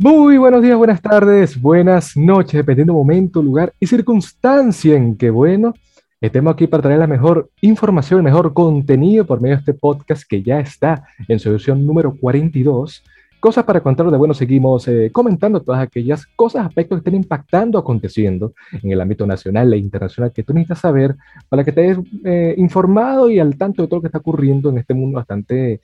Muy buenos días, buenas tardes, buenas noches, dependiendo momento, lugar y circunstancia en que, bueno, estemos aquí para traer la mejor información, el mejor contenido por medio de este podcast que ya está en su edición número 42 Cosas para contar de bueno, seguimos eh, comentando todas aquellas cosas, aspectos que estén impactando, aconteciendo en el ámbito nacional e internacional que tú necesitas saber para que estés eh, informado y al tanto de todo lo que está ocurriendo en este mundo bastante,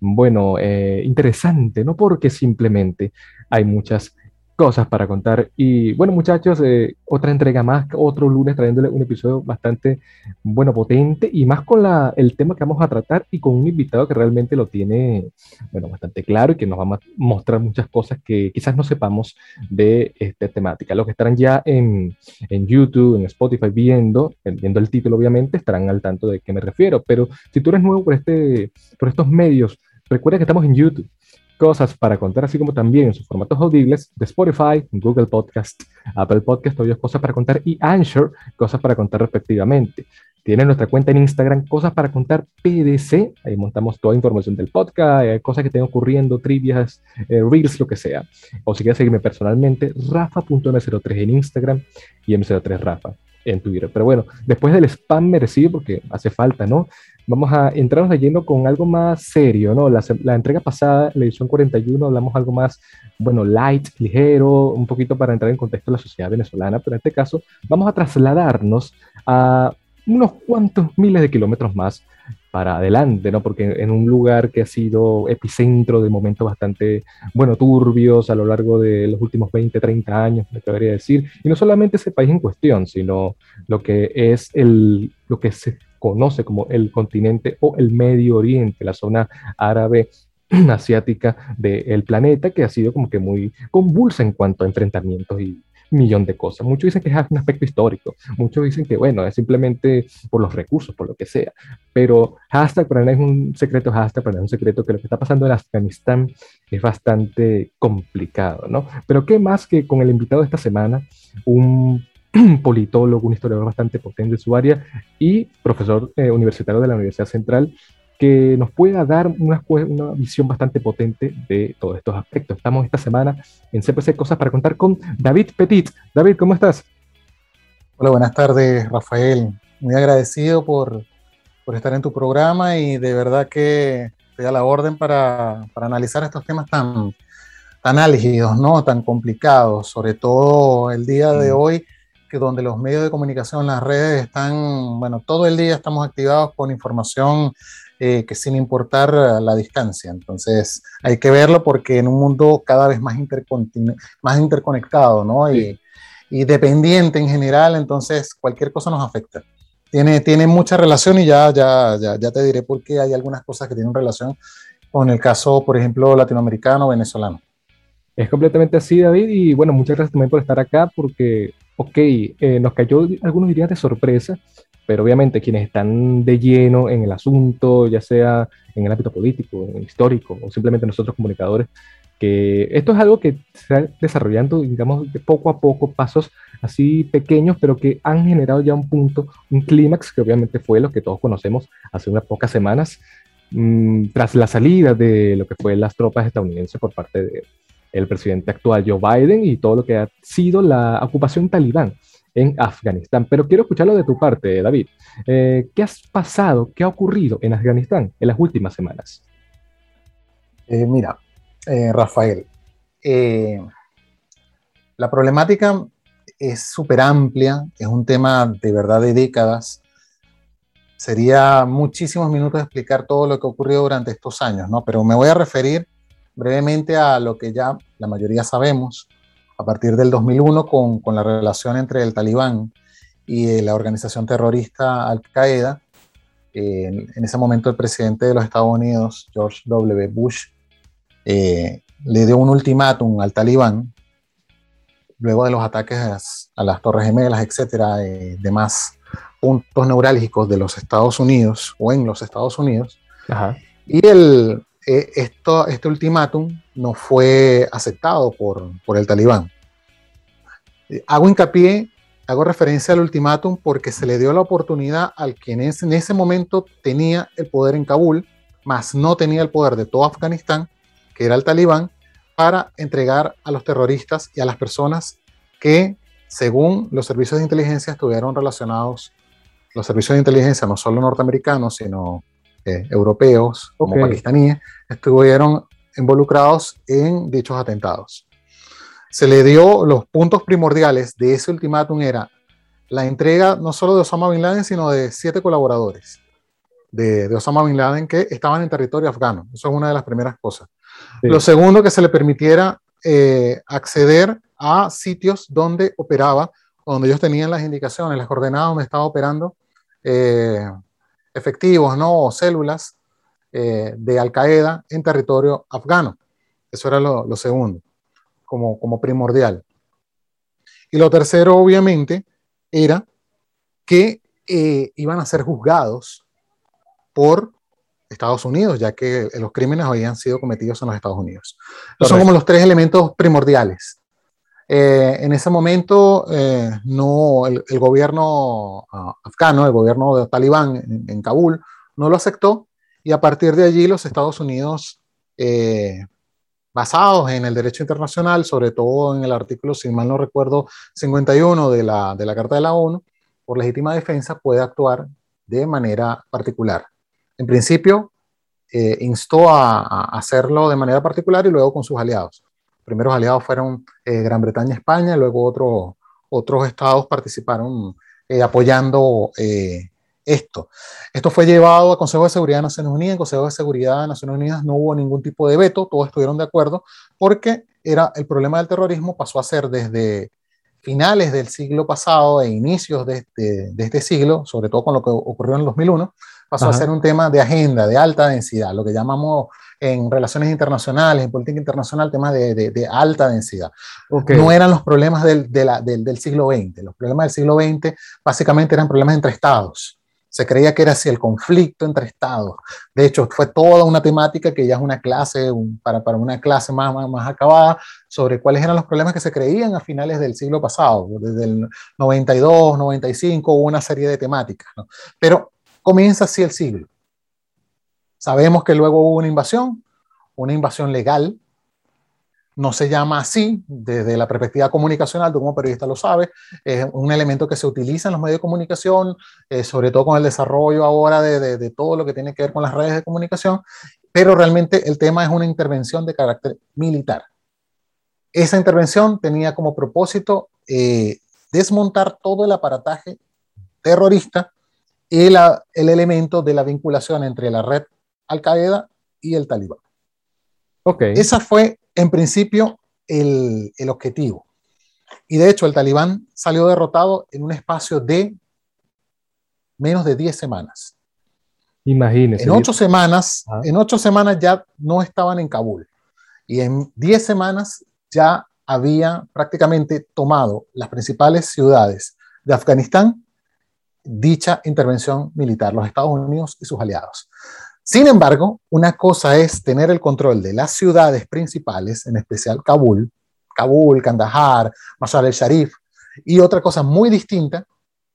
bueno, eh, interesante, no porque simplemente hay muchas cosas para contar. Y bueno, muchachos, eh, otra entrega más, otro lunes trayéndole un episodio bastante, bueno, potente y más con la, el tema que vamos a tratar y con un invitado que realmente lo tiene, bueno, bastante claro y que nos va a mostrar muchas cosas que quizás no sepamos de esta temática. Los que estarán ya en, en YouTube, en Spotify viendo, viendo el título obviamente, estarán al tanto de qué me refiero. Pero si tú eres nuevo por, este, por estos medios, recuerda que estamos en YouTube cosas para contar, así como también en sus formatos audibles de Spotify, Google Podcast, Apple Podcast, obvio, cosas para contar y Anchor, cosas para contar respectivamente. Tiene nuestra cuenta en Instagram, cosas para contar PDC, ahí montamos toda información del podcast, eh, cosas que estén ocurriendo, trivias, eh, reels, lo que sea. O si quieres seguirme personalmente, rafa.m03 en Instagram y m03 rafa en Twitter. Pero bueno, después del spam merecido, porque hace falta, ¿no? Vamos a entrarnos leyendo con algo más serio, ¿no? La, la, entrega pasada, la edición 41, hablamos algo más, bueno, light, ligero, un poquito para entrar en contexto de la sociedad venezolana, pero en este caso vamos a trasladarnos a unos cuantos miles de kilómetros más para adelante, ¿no? Porque en un lugar que ha sido epicentro de momentos bastante, bueno, turbios a lo largo de los últimos 20, 30 años, me atrevería decir, y no solamente ese país en cuestión, sino lo que es el, lo que se conoce como el continente o el Medio Oriente, la zona árabe asiática del planeta, que ha sido como que muy convulsa en cuanto a enfrentamientos y millón de cosas. Muchos dicen que es un aspecto histórico, muchos dicen que, bueno, es simplemente por los recursos, por lo que sea, pero hashtag para es un secreto, hashtag para es un secreto que lo que está pasando en Afganistán es bastante complicado, ¿no? Pero qué más que con el invitado de esta semana, un politólogo, un historiador bastante potente en su área y profesor eh, universitario de la Universidad Central, que nos pueda dar una, una, visión bastante potente de todos estos aspectos. Estamos esta semana en CPC Cosas para contar con David Petit. David, ¿cómo estás? Hola, buenas tardes, Rafael. Muy agradecido por, por estar en tu programa y de verdad que estoy a la orden para, para analizar estos temas tan, tan álgidos, ¿no? tan complicados, sobre todo el día de hoy que donde los medios de comunicación, las redes están, bueno, todo el día estamos activados con información eh, que sin importar la distancia. Entonces hay que verlo porque en un mundo cada vez más, más interconectado, ¿no? Y, y, dependiente en general, entonces cualquier cosa nos afecta. Tiene, tiene mucha relación y ya, ya, ya, ya te diré por qué hay algunas cosas que tienen relación con el caso, por ejemplo, latinoamericano, venezolano. Es completamente así, David, y bueno, muchas gracias también por estar acá porque ok, eh, nos cayó, algunos dirían de sorpresa, pero obviamente quienes están de lleno en el asunto, ya sea en el ámbito político, histórico, o simplemente nosotros comunicadores, que esto es algo que se está desarrollando, digamos, de poco a poco, pasos así pequeños, pero que han generado ya un punto, un clímax, que obviamente fue lo que todos conocemos hace unas pocas semanas, mmm, tras la salida de lo que fue las tropas estadounidenses por parte de, el presidente actual Joe Biden y todo lo que ha sido la ocupación talibán en Afganistán. Pero quiero escucharlo de tu parte, David. Eh, ¿Qué has pasado, qué ha ocurrido en Afganistán en las últimas semanas? Eh, mira, eh, Rafael, la problemática es súper amplia, es un tema de verdad de décadas. Sería muchísimos minutos explicar todo lo que ha ocurrido durante estos años, ¿no? Pero me voy a referir brevemente a lo que ya la mayoría sabemos, a partir del 2001 con, con la relación entre el talibán y eh, la organización terrorista Al-Qaeda. en, ese momento el presidente de los Estados Unidos, George W. Bush, eh, le dio un ultimátum al talibán luego de los ataques a, las Torres Gemelas, etcétera, eh, demás puntos neurálgicos de los Estados Unidos o en los Estados Unidos. Y el, eh, esto, este ultimátum no fue aceptado por, por el talibán. Eh, hago hincapié, hago referencia al ultimátum porque se le dio la oportunidad al quien en ese momento tenía el poder en Kabul, mas no tenía el poder de todo Afganistán, que era el talibán, para entregar a los terroristas y a las personas que, según los servicios de inteligencia, estuvieron relacionados, los servicios de inteligencia no solo norteamericanos, sino eh, europeos, como pakistaníes, estuvieron involucrados en dichos atentados. Se le dio los puntos primordiales de ese ultimátum era la entrega no solo de Osama Bin Laden, sino de siete colaboradores de, Osama Bin Laden que estaban en territorio afgano. Eso es una de las primeras cosas. Lo segundo, que se le permitiera eh, acceder a sitios donde operaba, donde ellos tenían las indicaciones, las coordenadas donde estaba operando eh, efectivos ¿no? o células eh, de Al Qaeda en territorio afgano. Eso era lo, segundo, como, como primordial. Y lo tercero, obviamente, era que iban a ser juzgados por Estados Unidos, ya que los crímenes habían sido cometidos en los Estados Unidos. son como los tres elementos primordiales. Eh, en ese momento, eh, no, el, gobierno uh, afgano, el gobierno de talibán en, Kabul, no lo aceptó y a partir de allí los Estados Unidos, eh, basados en el derecho internacional, sobre todo en el artículo, si mal no recuerdo, 51 de la, de la Carta de la ONU, por legítima defensa, puede actuar de manera particular en principio, eh, instó a, hacerlo de manera particular y luego con sus aliados. Los primeros aliados fueron eh, Gran Bretaña, España, luego otro, otros estados participaron eh, apoyando esto. Esto fue llevado al Consejo de Seguridad de Naciones Unidas. En Consejo de Seguridad de Naciones Unidas no hubo ningún tipo de veto, todos estuvieron de acuerdo, porque era el problema del terrorismo pasó a ser desde finales del siglo pasado e inicios de este, de este siglo, sobre todo con lo que ocurrió en el 2001, pasó a ser un tema de agenda, de alta densidad, lo que llamamos en relaciones internacionales, en política internacional, temas de, de, alta densidad. No eran los problemas del, de la, del, del, siglo XX. Los problemas del siglo XX básicamente eran problemas entre estados. Se creía que era así el conflicto entre estados. De hecho, fue toda una temática que ya es una clase, para, para una clase más, más, acabada, sobre cuáles eran los problemas que se creían a finales del siglo pasado. Desde el 92, 95 hubo una serie de temáticas. Pero Comienza así el siglo. Sabemos que luego hubo una invasión, una invasión legal. No se llama así desde la perspectiva comunicacional, tú como periodista lo sabes, es un elemento que se utiliza en los medios de comunicación, eh, sobre todo con el desarrollo ahora de, de, todo lo que tiene que ver con las redes de comunicación, pero realmente el tema es una intervención de carácter militar. Esa intervención tenía como propósito eh, desmontar todo el aparataje terrorista el, el elemento de la vinculación entre la red Al-Qaeda y el Talibán. Okay. Esa fue, en principio, el, el, objetivo. Y de hecho, el Talibán salió derrotado en un espacio de menos de 10 semanas. Imagínese. En ocho semanas, ah. en ocho semanas ya no estaban en Kabul. Y en 10 semanas ya había prácticamente tomado las principales ciudades de Afganistán dicha intervención militar, los Estados Unidos y sus aliados. Sin embargo, una cosa es tener el control de las ciudades principales, en especial Kabul, Kabul, Kandahar, Mazar el-Sharif, y otra cosa muy distinta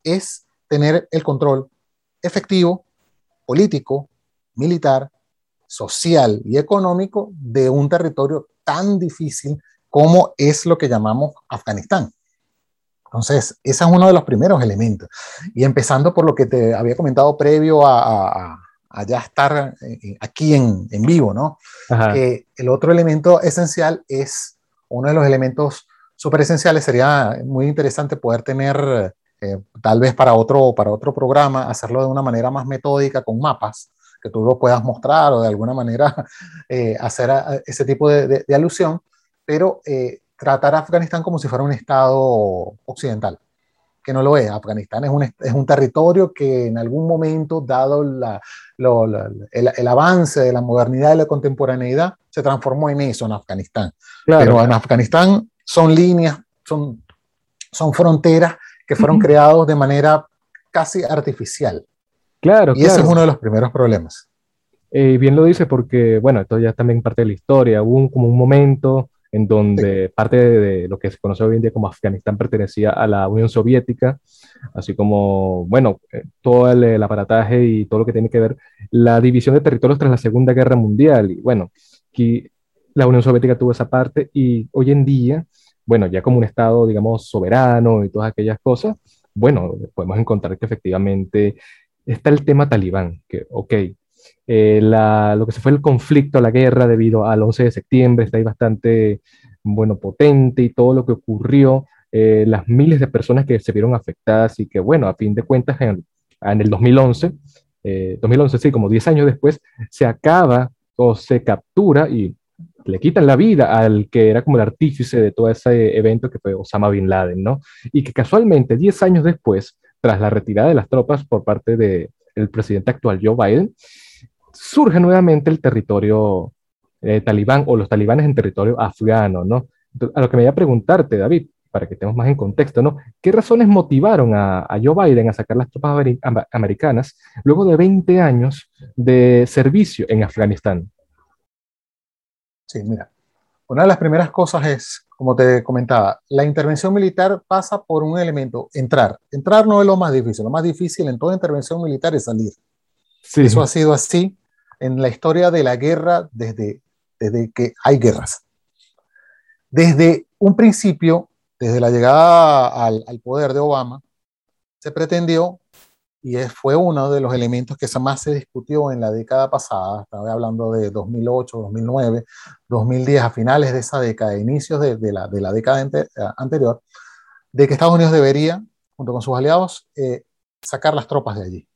es tener el control efectivo, político, militar, social y económico de un territorio tan difícil como es lo que llamamos Afganistán. Entonces, ese es uno de los primeros elementos. Y empezando por lo que te había comentado previo a, ya estar eh, aquí en, en vivo, ¿no? Que el otro elemento esencial es, uno de los elementos súper esenciales, sería muy interesante poder tener, eh, tal vez para otro, para otro programa, hacerlo de una manera más metódica, con mapas, que tú lo puedas mostrar o de alguna manera eh, hacer ese tipo de, de, alusión, pero tratar a Afganistán como si fuera un Estado occidental, que no lo es. Afganistán es un, es un territorio que en algún momento, dado la, el, el, avance de la modernidad y la contemporaneidad, se transformó en eso, en Afganistán. Pero en Afganistán son líneas, son, son fronteras que fueron creadas de manera casi artificial. Claro, y ese es uno de los primeros problemas. Y eh, bien lo dice porque, bueno, esto ya es también parte de la historia. Hubo un, como un momento en donde parte de, lo que se conoce hoy en día como Afganistán pertenecía a la Unión Soviética, así como, bueno, eh, todo el, aparataje y todo lo que tiene que ver la división de territorios tras la Segunda Guerra Mundial. Y bueno, aquí la Unión Soviética tuvo esa parte y hoy en día, bueno, ya como un Estado, digamos, soberano y todas aquellas cosas, bueno, podemos encontrar que efectivamente está el tema talibán, que, ok, eh, lo que se fue el conflicto, la guerra debido al 11 de septiembre, está ahí bastante, bueno, potente y todo lo que ocurrió, eh, las miles de personas que se vieron afectadas y que, bueno, a fin de cuentas, en, en el 2011, 2011, eh, sí, como 10 años después, se acaba o se captura y le quitan la vida al que era como el artífice de todo ese evento que fue Osama Bin Laden, ¿no? Y que casualmente 10 años después, tras la retirada de las tropas por parte del presidente actual Joe Biden, surge nuevamente el territorio eh, talibán o los talibanes en territorio afgano, ¿no? A lo que me voy a preguntarte, David, para que estemos más en contexto, ¿no? ¿Qué razones motivaron a, Joe Biden a sacar las tropas americanas luego de 20 años de servicio en Afganistán? Sí, mira, una de las primeras cosas es, como te comentaba, la intervención militar pasa por un elemento, entrar. Entrar no es lo más difícil, lo más difícil en toda intervención militar es salir. Sí. Eso ha sido así en la historia de la guerra desde, desde que hay guerras. Desde un principio, desde la llegada al, al poder de Obama, se pretendió y fue uno de los elementos que más se discutió en la década pasada, estaba hablando de 2008, 2009, 2010, a finales de esa década, inicios de, la, de la, década eh, anterior, de que Estados Unidos debería, junto con sus aliados, eh, sacar las tropas de allí.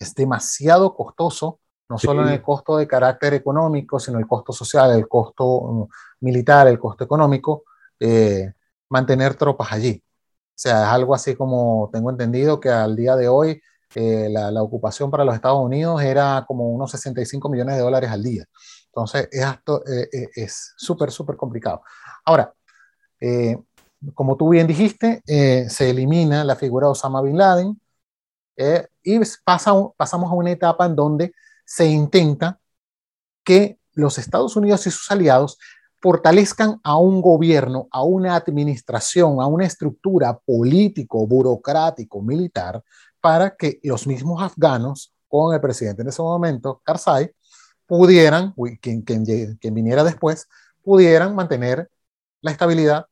Es demasiado costoso, no solo en el costo de carácter económico, sino el costo social, el costo mm, militar, el costo económico, eh, mantener tropas allí. O sea, es algo así como tengo entendido que al día de hoy eh, la, la, ocupación para los Estados Unidos era como unos 65 millones de dólares al día. Entonces, es eh, eh, es súper, súper complicado. Ahora, como tú bien dijiste, se elimina la figura de Osama Bin Laden y pasa, pasamos a una etapa en donde se intenta que los Estados Unidos y sus aliados fortalezcan a un gobierno, a una administración, a una estructura político, burocrático, militar, para que los mismos afganos, con el presidente en ese momento, Karzai, pudieran, quien, quien, quien viniera después, pudieran mantener la estabilidad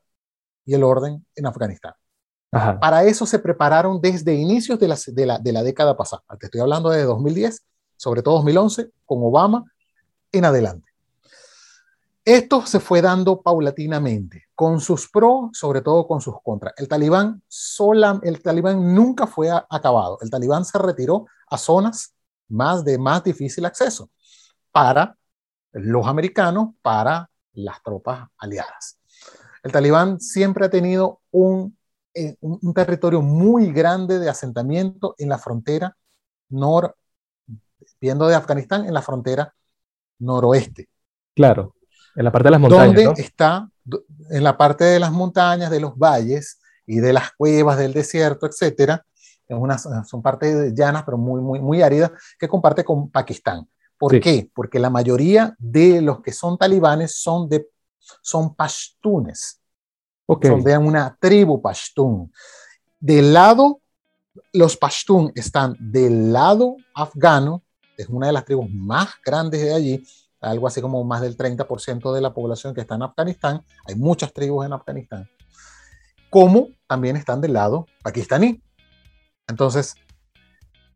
y el orden en Afganistán. Para eso se prepararon desde inicios de la, de, la, de la, década pasada. Te estoy hablando de 2010, sobre todo 2011, con Obama en adelante. Esto se fue dando paulatinamente, con sus pros, sobre todo con sus contras. El talibán, sola, el talibán nunca fue acabado. El talibán se retiró a zonas más de más difícil acceso para los americanos, para las tropas aliadas. El talibán siempre ha tenido un, eh, un territorio muy grande de asentamiento en la frontera nor, viendo de Afganistán, en la frontera noroeste. Claro. En la parte de las montañas. Donde está en la parte de las montañas, de los valles y de las cuevas del desierto, etcétera. son partes llanas, pero muy, muy, muy áridas, que comparte con Pakistán. ¿Por qué? Porque la mayoría de los que son talibanes son, de, son pashtunes. Son de una tribu pashtun. Del lado, los pashtun están del lado afgano, es una de las tribus más grandes de allí, algo así como más del 30% de la población que está en Afganistán, hay muchas tribus en Afganistán, como también están del lado pakistaní. Entonces,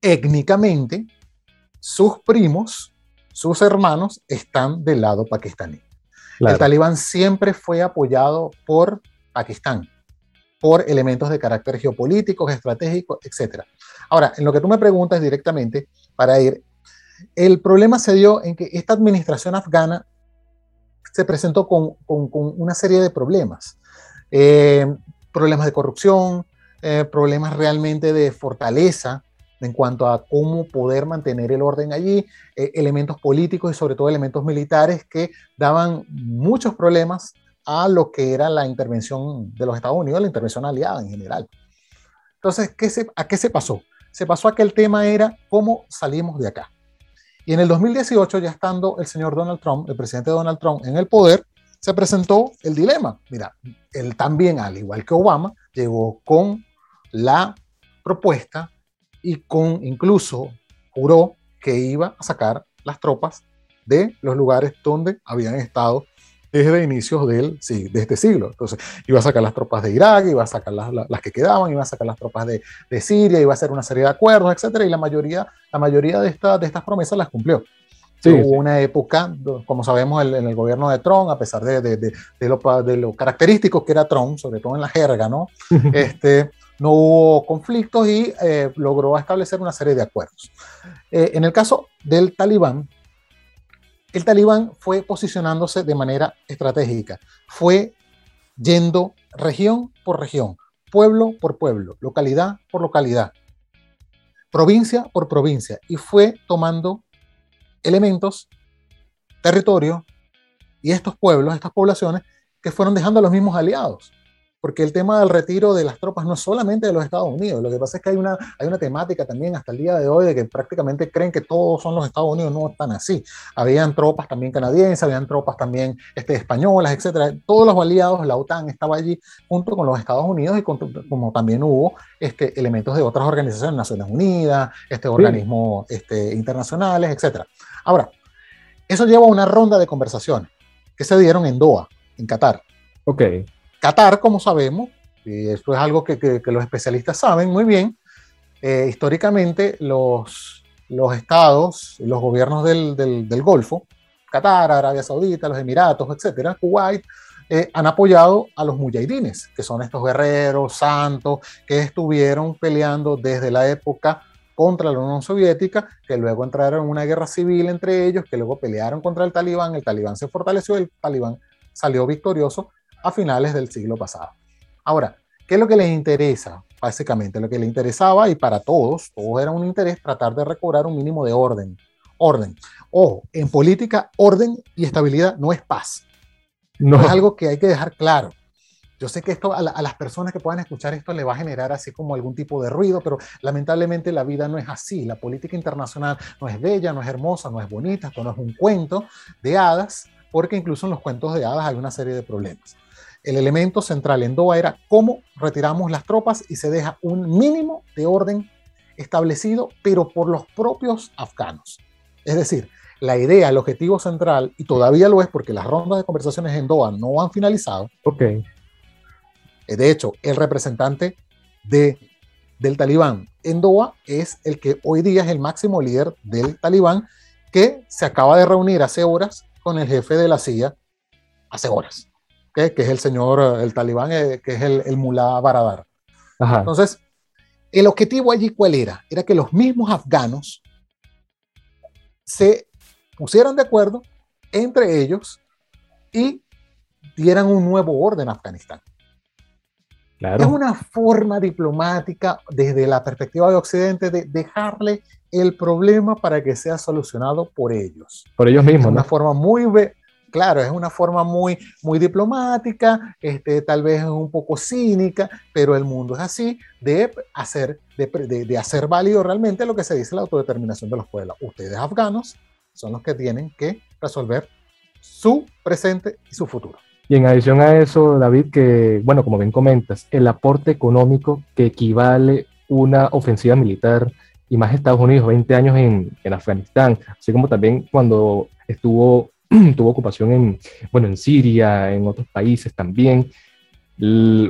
étnicamente, sus primos, sus hermanos, están del lado pakistaní. El talibán siempre fue apoyado por Pakistán, por elementos de carácter geopolítico, estratégico, etc. Ahora, en lo que tú me preguntas directamente, para ir el problema se dio en que esta administración afgana se presentó con, una serie de problemas. Eh, problemas de corrupción, eh, problemas realmente de fortaleza en cuanto a cómo poder mantener el orden allí, eh, elementos políticos y sobre todo elementos militares que daban muchos problemas a lo que era la intervención de los Estados Unidos, la intervención aliada en general. Entonces, ¿qué ¿a qué se pasó? Se pasó a que el tema era cómo salimos de acá. Y en el 2018, ya estando el señor Donald Trump, el presidente Donald Trump, en el poder, se presentó el dilema. Mira, él también, al igual que Obama, llegó con la propuesta y con incluso juró que iba a sacar las tropas de los lugares donde habían estado desde inicios del, sí, de este siglo. Entonces, iba a sacar las tropas de Irak, iba a sacar las, las, que quedaban, iba a sacar las tropas de, de, Siria, iba a hacer una serie de acuerdos, etcétera, y la mayoría, la mayoría de, esta, de estas promesas las cumplió. Sí, Hubo una época, como sabemos, en el gobierno de Trump, a pesar de, de, de, lo, de lo característico que era Trump, sobre todo en la jerga, ¿no? este, no hubo conflictos y eh, logró establecer una serie de acuerdos. Eh, en el caso del talibán, el talibán fue posicionándose de manera estratégica, fue yendo región por región, pueblo por pueblo, localidad por localidad, provincia por provincia, y fue tomando elementos, territorio y estos pueblos, estas poblaciones que fueron dejando a los mismos aliados porque el tema del retiro de las tropas no es solamente de los Estados Unidos, lo que pasa es que hay una, hay una temática también hasta el día de hoy de que prácticamente creen que todos son los Estados Unidos, no están así. Habían tropas también canadienses, habían tropas también este, españolas, etcétera. Todos los aliados, la OTAN estaba allí junto con los Estados Unidos y como también hubo este, elementos de otras organizaciones, Naciones Unidas, este, organismos este, internacionales, etcétera. Ahora, eso lleva a una ronda de conversaciones que se dieron en Doha, en Qatar. Ok. Qatar, como sabemos, y esto es algo que, los especialistas saben muy bien, eh, históricamente los, los estados, los gobiernos del, Golfo, Qatar, Arabia Saudita, los Emiratos, etcétera, Kuwait, eh, han apoyado a los mujahidines, que son estos guerreros santos que estuvieron peleando desde la época contra la Unión Soviética, que luego entraron en una guerra civil entre ellos, que luego pelearon contra el talibán, el talibán se fortaleció, el talibán salió victorioso a finales del siglo pasado. Ahora, ¿qué es lo que les interesa? Básicamente, lo que les interesaba y para todos, todos era un interés tratar de recobrar un mínimo de orden. Orden. Ojo, en política, orden y estabilidad no es paz. No. Es algo que hay que dejar claro. Yo sé que esto a, a, las personas que puedan escuchar esto le va a generar así como algún tipo de ruido, pero lamentablemente la vida no es así. La política internacional no es bella, no es hermosa, no es bonita, esto no es un cuento de hadas, porque incluso en los cuentos de hadas hay una serie de problemas el elemento central en Doha era cómo retiramos las tropas y se deja un mínimo de orden establecido, pero por los propios afganos. Es decir, la idea, el objetivo central, y todavía lo es porque las rondas de conversaciones en Doha no han finalizado. Ok. Eh, de hecho, el representante de, del talibán en Doha es el que hoy día es el máximo líder del talibán, que se acaba de reunir hace horas con el jefe de la CIA, hace horas que es el señor, el talibán, eh, que es el, el mulá Baradar. Entonces, el objetivo allí cuál era? Era que los mismos afganos se pusieran de acuerdo entre ellos y dieran un nuevo orden a Afganistán. Claro. Es una forma diplomática desde la perspectiva de Occidente de dejarle el problema para que sea solucionado por ellos. Por ellos mismos. Es una forma muy, claro, es una forma muy, muy diplomática, este, tal vez un poco cínica, pero el mundo es así, de hacer, de, de, hacer válido realmente lo que se dice la autodeterminación de los pueblos. Ustedes afganos son los que tienen que resolver su presente y su futuro. Y en adición a eso, David, que, bueno, como bien comentas, el aporte económico que equivale una ofensiva militar y más Estados Unidos, 20 años en, en Afganistán, así como también cuando estuvo tuvo ocupación en, bueno, en Siria, en otros países también.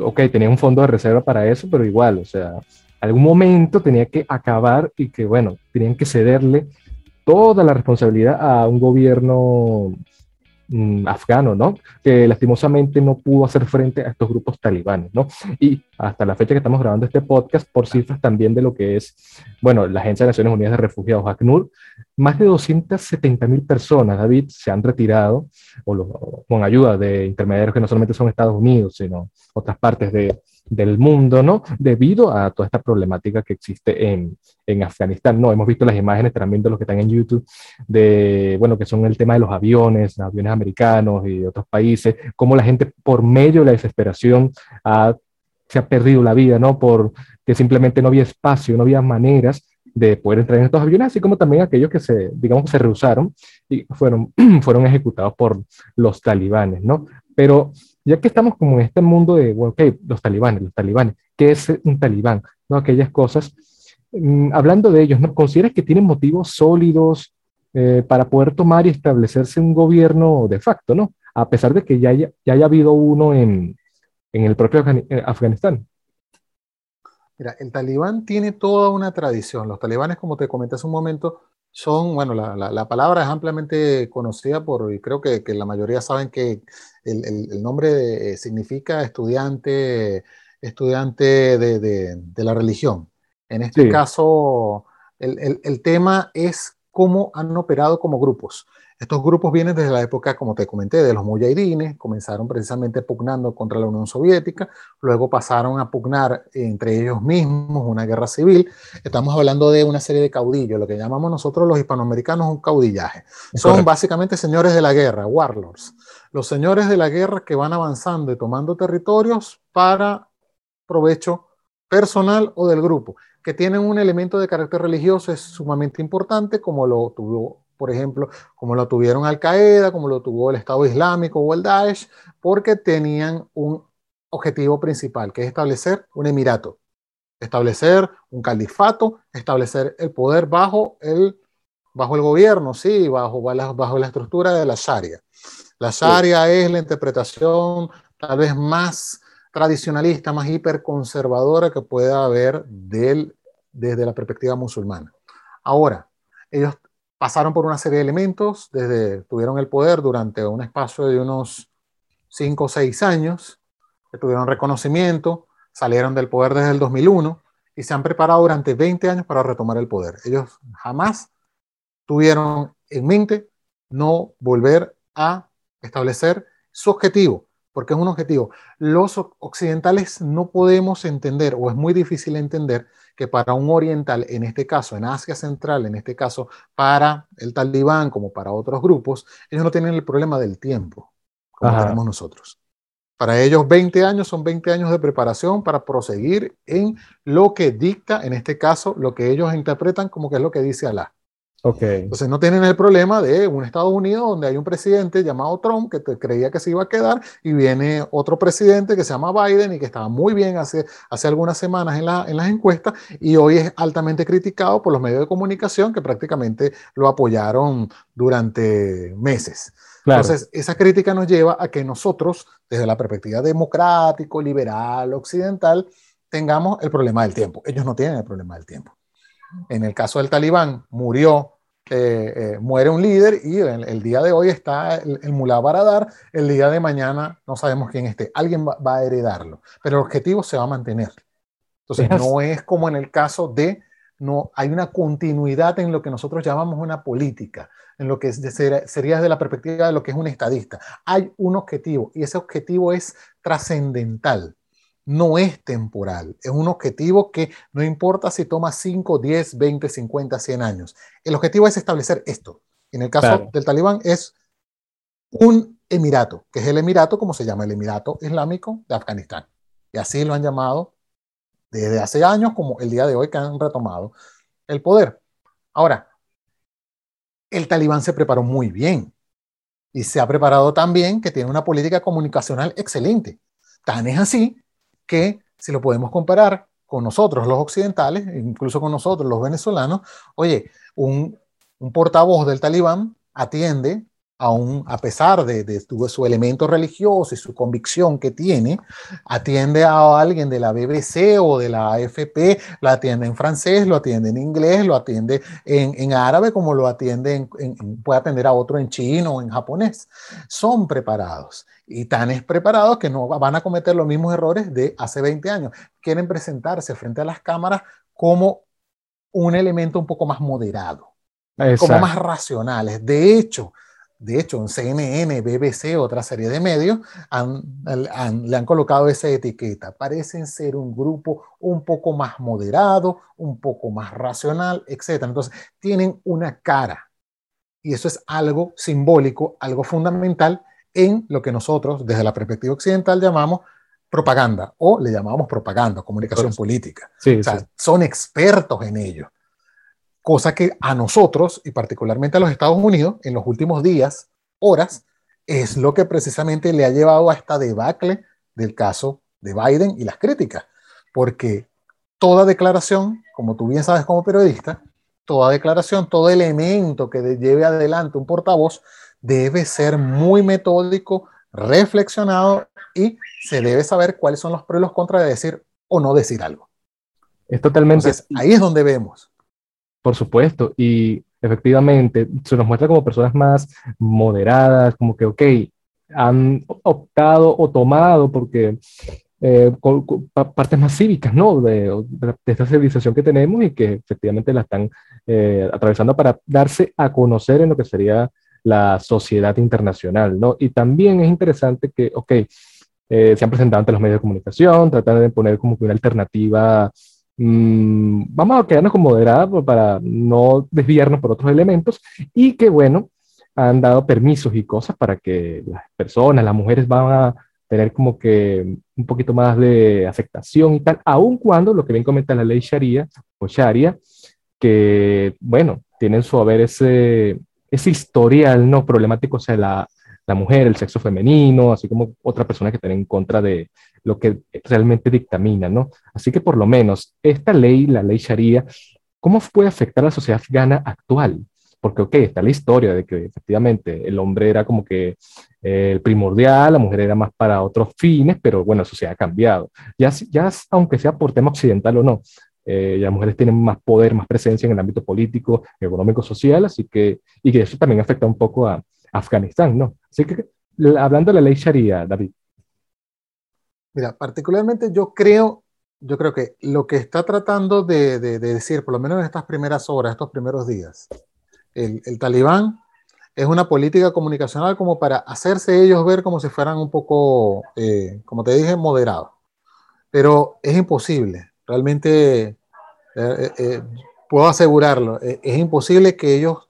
ok, tenía un fondo de reserva para eso, pero igual, o sea, algún momento tenía que acabar y que, bueno, tenían que cederle toda la responsabilidad a un gobierno Mm, afgano, ¿no? Que lastimosamente no pudo hacer frente a estos grupos talibanes, ¿no? Y hasta la fecha que estamos grabando este podcast, por cifras también de lo que es, bueno, la Agencia de Naciones Unidas de Refugiados, ACNUR, más de 270 mil personas, David, se han retirado o con ayuda de intermediarios que no solamente son Estados Unidos, sino otras partes de, del mundo, ¿no? Debido a toda esta problemática que existe en, en, Afganistán, ¿no? Hemos visto las imágenes también de los que están en YouTube, de, bueno, que son el tema de los aviones, aviones americanos y de otros países, cómo la gente por medio de la desesperación se ha perdido la vida, ¿no? Porque simplemente no había espacio, no había maneras de poder entrar en estos aviones, así como también aquellos que se, digamos, se rehusaron y fueron, fueron ejecutados por los talibanes, ¿no? Pero ya que estamos como en este mundo de, ok, los talibanes, los talibanes, ¿qué es un talibán? ¿No? Aquellas cosas. Mm, hablando de ellos, ¿no? ¿Consideras que tienen motivos sólidos eh, para poder tomar y establecerse un gobierno de facto, ¿no? a pesar de que ya haya, ya haya habido uno en, en el propio eh, Afganistán. Mira, el talibán tiene toda una tradición. Los talibanes, como te comenté hace un momento, son, bueno, la, la, palabra es ampliamente conocida por, y creo que, que la mayoría saben que el, el, nombre eh, significa estudiante, estudiante de, de, de, la religión. En este caso, el, el, tema es cómo han operado como grupos. Estos grupos vienen desde la época, como te comenté, de los mujahidines, comenzaron precisamente pugnando contra la Unión Soviética, luego pasaron a pugnar entre ellos mismos una guerra civil. Estamos hablando de una serie de caudillos, lo que llamamos nosotros los hispanoamericanos un caudillaje. Son básicamente señores de la guerra, warlords. Los señores de la guerra que van avanzando y tomando territorios para provecho personal o del grupo que tienen un elemento de carácter religioso es sumamente importante, como lo tuvo, por ejemplo, como lo tuvieron Al Qaeda, como lo tuvo el Estado Islámico o el Daesh, porque tenían un objetivo principal, que es establecer un emirato, establecer un califato, establecer el poder bajo el, bajo el gobierno, sí, bajo, bajo la estructura de la Sharia. La Sharia es la interpretación tal vez más tradicionalista, más hiperconservadora que pueda haber del, desde la perspectiva musulmana. Ahora, ellos pasaron por una serie de elementos, desde tuvieron el poder durante un espacio de unos 5 o 6 años, que tuvieron reconocimiento, salieron del poder desde el 2001 y se han preparado durante 20 años para retomar el poder. Ellos jamás tuvieron en mente no volver a establecer su objetivo, porque es un objetivo. Los occidentales no podemos entender, o es muy difícil entender, que para un oriental, en este caso, en Asia Central, en este caso, para el talibán, como para otros grupos, ellos no tienen el problema del tiempo, como tenemos nosotros. Para ellos 20 años son 20 años de preparación para proseguir en lo que dicta, en este caso, lo que ellos interpretan como que es lo que dice Alá. Entonces no tienen el problema de un Estados Unidos donde hay un presidente llamado Trump que te creía que se iba a quedar y viene otro presidente que se llama Biden y que estaba muy bien hace, hace algunas semanas en, la, en las encuestas y hoy es altamente criticado por los medios de comunicación que prácticamente lo apoyaron durante meses. Entonces, esa crítica nos lleva a que nosotros, desde la perspectiva democrático, liberal, occidental, tengamos el problema del tiempo. Ellos no tienen el problema del tiempo. En el caso del talibán, murió eh, eh, muere un líder y el, día de hoy está el, el mulá Baradar, el día de mañana no sabemos quién esté, alguien va, a heredarlo, pero el objetivo se va a mantener. Entonces no es como en el caso de, no hay una continuidad en lo que nosotros llamamos una política, en lo que sería desde la perspectiva de lo que es un estadista. Hay un objetivo y ese objetivo es trascendental no es temporal, es un objetivo que no importa si toma 5, 10, 20, 50, 100 años. El objetivo es establecer esto. En el caso del talibán es un emirato, que es el emirato como se llama el Emirato Islámico de Afganistán. Y así lo han llamado desde hace años como el día de hoy que han retomado el poder. Ahora, el talibán se preparó muy bien y se ha preparado tan bien que tiene una política comunicacional excelente. Tan es así que si lo podemos comparar con nosotros, los occidentales, incluso con nosotros, los venezolanos, oye, un, portavoz del talibán atiende aún a pesar de, de, su elemento religioso y su convicción que tiene, atiende a alguien de la BBC o de la AFP, lo atiende en francés, lo atiende en inglés, lo atiende en, árabe, como lo atiende, puede atender a otro en chino o en japonés. Son preparados y tan es preparados que no van a cometer los mismos errores de hace 20 años. Quieren presentarse frente a las cámaras como un elemento un poco más moderado, como más racionales. De hecho, de hecho, en CNN, BBC, otra serie de medios, le han colocado esa etiqueta. Parecen ser un grupo un poco más moderado, un poco más racional, etc. Entonces, tienen una cara. Y eso es algo simbólico, algo fundamental en lo que nosotros, desde la perspectiva occidental, llamamos propaganda o le llamamos propaganda, comunicación política. o sea, son expertos en ello. Cosa que a nosotros, y particularmente a los Estados Unidos, en los últimos días, horas, es lo que precisamente le ha llevado a esta debacle del caso de Biden y las críticas. Porque toda declaración, como tú bien sabes como periodista, toda declaración, todo elemento que lleve adelante un portavoz debe ser muy metódico, reflexionado y se debe saber cuáles son los pros y los contras de decir o no decir algo. Es totalmente. ahí es donde vemos. Por supuesto, y efectivamente se nos muestra como personas más moderadas, como que, ok, han optado o tomado porque eh, partes más cívicas, ¿no? De, esta civilización que tenemos y que efectivamente la están eh, atravesando para darse a conocer en lo que sería la sociedad internacional, ¿no? Y también es interesante que, ok, eh, se han presentado ante los medios de comunicación, tratan de poner como que una alternativa, mmm, vamos a quedarnos como moderada para no desviarnos por otros elementos, y que, bueno, han dado permisos y cosas para que las personas, las mujeres van a tener como que un poquito más de aceptación y tal, aun cuando lo que bien comenta la ley Sharia o Sharia, que, bueno, tienen su haber ese, ese historial no problemático, o sea, la, la mujer, el sexo femenino, así como otra persona que están en contra de lo que realmente dictamina, ¿no? Así que por lo menos esta ley, la ley Sharia, ¿cómo puede afectar a la sociedad afgana actual? Porque, ok, está la historia de que efectivamente el hombre era como que eh, el primordial, la mujer era más para otros fines, pero bueno, eso se ha cambiado. Ya, ya aunque sea por tema occidental o no, eh, las mujeres tienen más poder, más presencia en el ámbito político, económico, social, así que, y que eso también afecta un poco a Afganistán, ¿no? Así que, hablando de la ley Sharia, David. Mira, particularmente yo creo, yo creo que lo que está tratando de, de, decir, por lo menos en estas primeras horas, estos primeros días, el, talibán es una política comunicacional como para hacerse ellos ver como si fueran un poco, eh, como te dije, moderados. Pero es imposible Realmente eh, eh, puedo asegurarlo, es imposible que ellos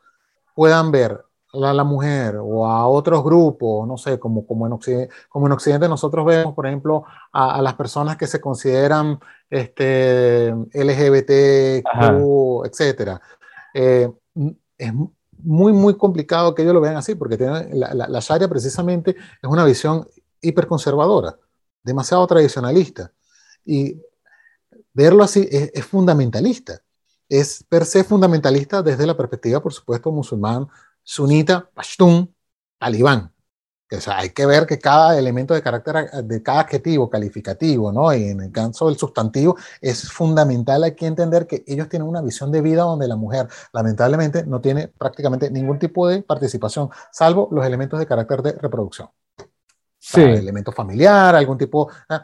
puedan ver a la mujer o a otros grupos, no sé, como, como, en, Occidente, como en Occidente nosotros vemos, por ejemplo, a, las personas que se consideran este, LGBT, etc. es muy, muy complicado que ellos lo vean así, porque la, la, la Sharia precisamente es una visión hiperconservadora, demasiado tradicionalista. Y verlo así es, fundamentalista. Es per se fundamentalista desde la perspectiva, por supuesto, musulmán, sunita, pashtun, talibán. O sea, hay que ver que cada elemento de carácter, de cada adjetivo calificativo, ¿no? Y en el caso del sustantivo, es fundamental aquí entender que ellos tienen una visión de vida donde la mujer, lamentablemente, no tiene prácticamente ningún tipo de participación, salvo los elementos de carácter de reproducción. Elemento familiar, algún tipo, ah,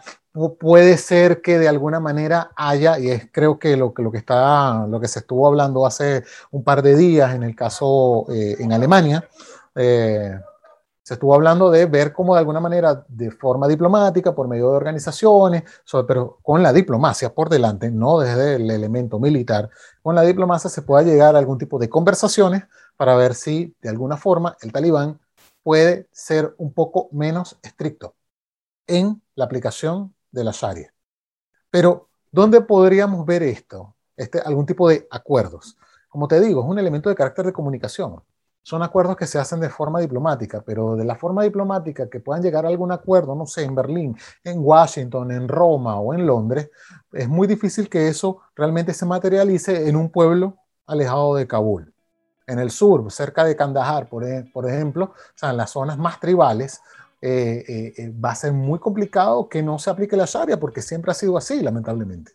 puede ser que de alguna manera haya, y es creo que lo, lo, que está, lo que se estuvo hablando hace un par de días en el caso eh, en Alemania, eh, se estuvo hablando de ver cómo de alguna manera, de forma diplomática, por medio de organizaciones, pero con la diplomacia por delante, no desde el elemento militar, con la diplomacia se pueda llegar a algún tipo de conversaciones para ver si de alguna forma el talibán puede ser un poco menos estricto en la aplicación de la Sharia. Pero, ¿dónde podríamos ver esto? Este, algún tipo de acuerdos. Como te digo, es un elemento de carácter de comunicación. Son acuerdos que se hacen de forma diplomática, pero de la forma diplomática que puedan llegar a algún acuerdo, no sé, en Berlín, en Washington, en Roma o en Londres, es muy difícil que eso realmente se materialice en un pueblo alejado de Kabul. En el sur, cerca de Kandahar, por, e, por ejemplo, o sea, en las zonas más tribales, eh, eh, eh, va a ser muy complicado que no se aplique la Sharia, porque siempre ha sido así, lamentablemente.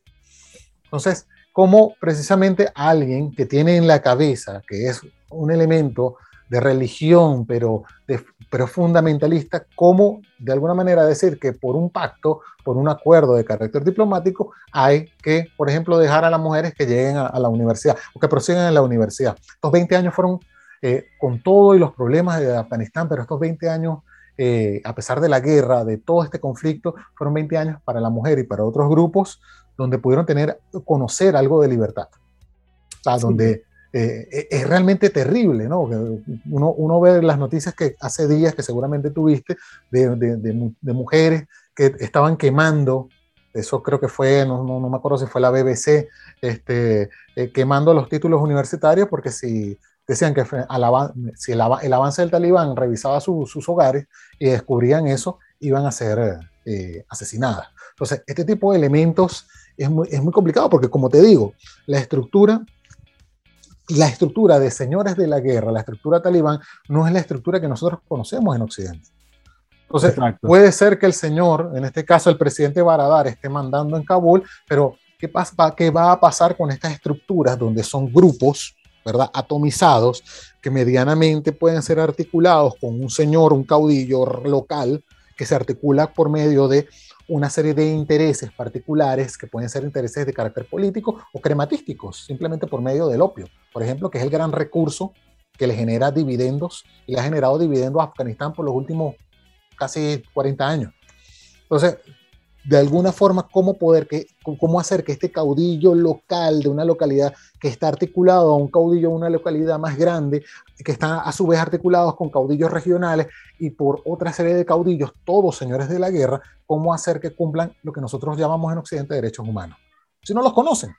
Entonces, como precisamente alguien que tiene en la cabeza, que es un elemento de religión, pero, de, pero fundamentalista, cómo de alguna manera decir que por un pacto, por un acuerdo de carácter diplomático, hay que, por ejemplo, dejar a las mujeres que lleguen a, la universidad o que prosigan en la universidad. Estos 20 años fueron con todo y los problemas de Afganistán, pero estos 20 años eh, a pesar de la guerra, de todo este conflicto, fueron 20 años para la mujer y para otros grupos donde pudieron tener, conocer algo de libertad. O donde eh, es realmente terrible, ¿no? Uno, uno, ve las noticias que hace días que seguramente tuviste de, de, mujeres que estaban quemando, eso creo que fue, no, no, no me acuerdo si fue la BBC, este, eh, quemando los títulos universitarios porque si decían que si el, avance del talibán revisaba sus hogares y descubrían eso, iban a ser eh, asesinadas. Entonces, este tipo de elementos es muy, es muy complicado porque, como te digo, la estructura la estructura de señores de la guerra, la estructura talibán, no es la estructura que nosotros conocemos en Occidente. Entonces, puede ser que el señor, en este caso el presidente Baradar, esté mandando en Kabul, pero ¿qué, pasa, ¿qué va a pasar con estas estructuras donde son grupos, ¿verdad? Atomizados, que medianamente pueden ser articulados con un señor, un caudillo local, que se articula por medio de una serie de intereses particulares que pueden ser intereses de carácter político o crematísticos, simplemente por medio del opio, por ejemplo, que es el gran recurso que le genera dividendos y le ha generado dividendos a Afganistán por los últimos casi 40 años. Entonces, de alguna forma, ¿cómo, poder que, cómo hacer que este caudillo local de una localidad que está articulado a un caudillo de una localidad más grande, que está a su vez articulados con caudillos regionales y por otra serie de caudillos, todos señores de la guerra, cómo hacer que cumplan lo que nosotros llamamos en Occidente derechos humanos? Si no los conocen.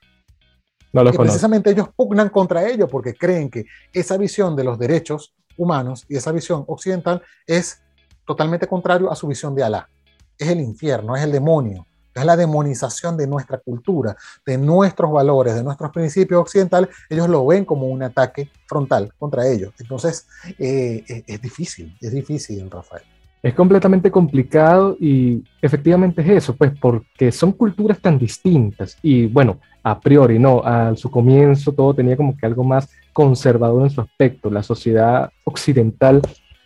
No los precisamente ellos pugnan contra ellos porque creen que esa visión de los derechos humanos y esa visión occidental es totalmente contrario a su visión de Alá. Es el infierno, es el demonio, es la demonización de nuestra cultura, de nuestros valores, de nuestros principios occidentales. Ellos lo ven como un ataque frontal contra ellos. Entonces, eh, es, difícil, es difícil, Rafael. Es completamente complicado y efectivamente es eso, pues porque son culturas tan distintas y bueno, a priori no, a su comienzo todo tenía como que algo más conservador en su aspecto. La sociedad occidental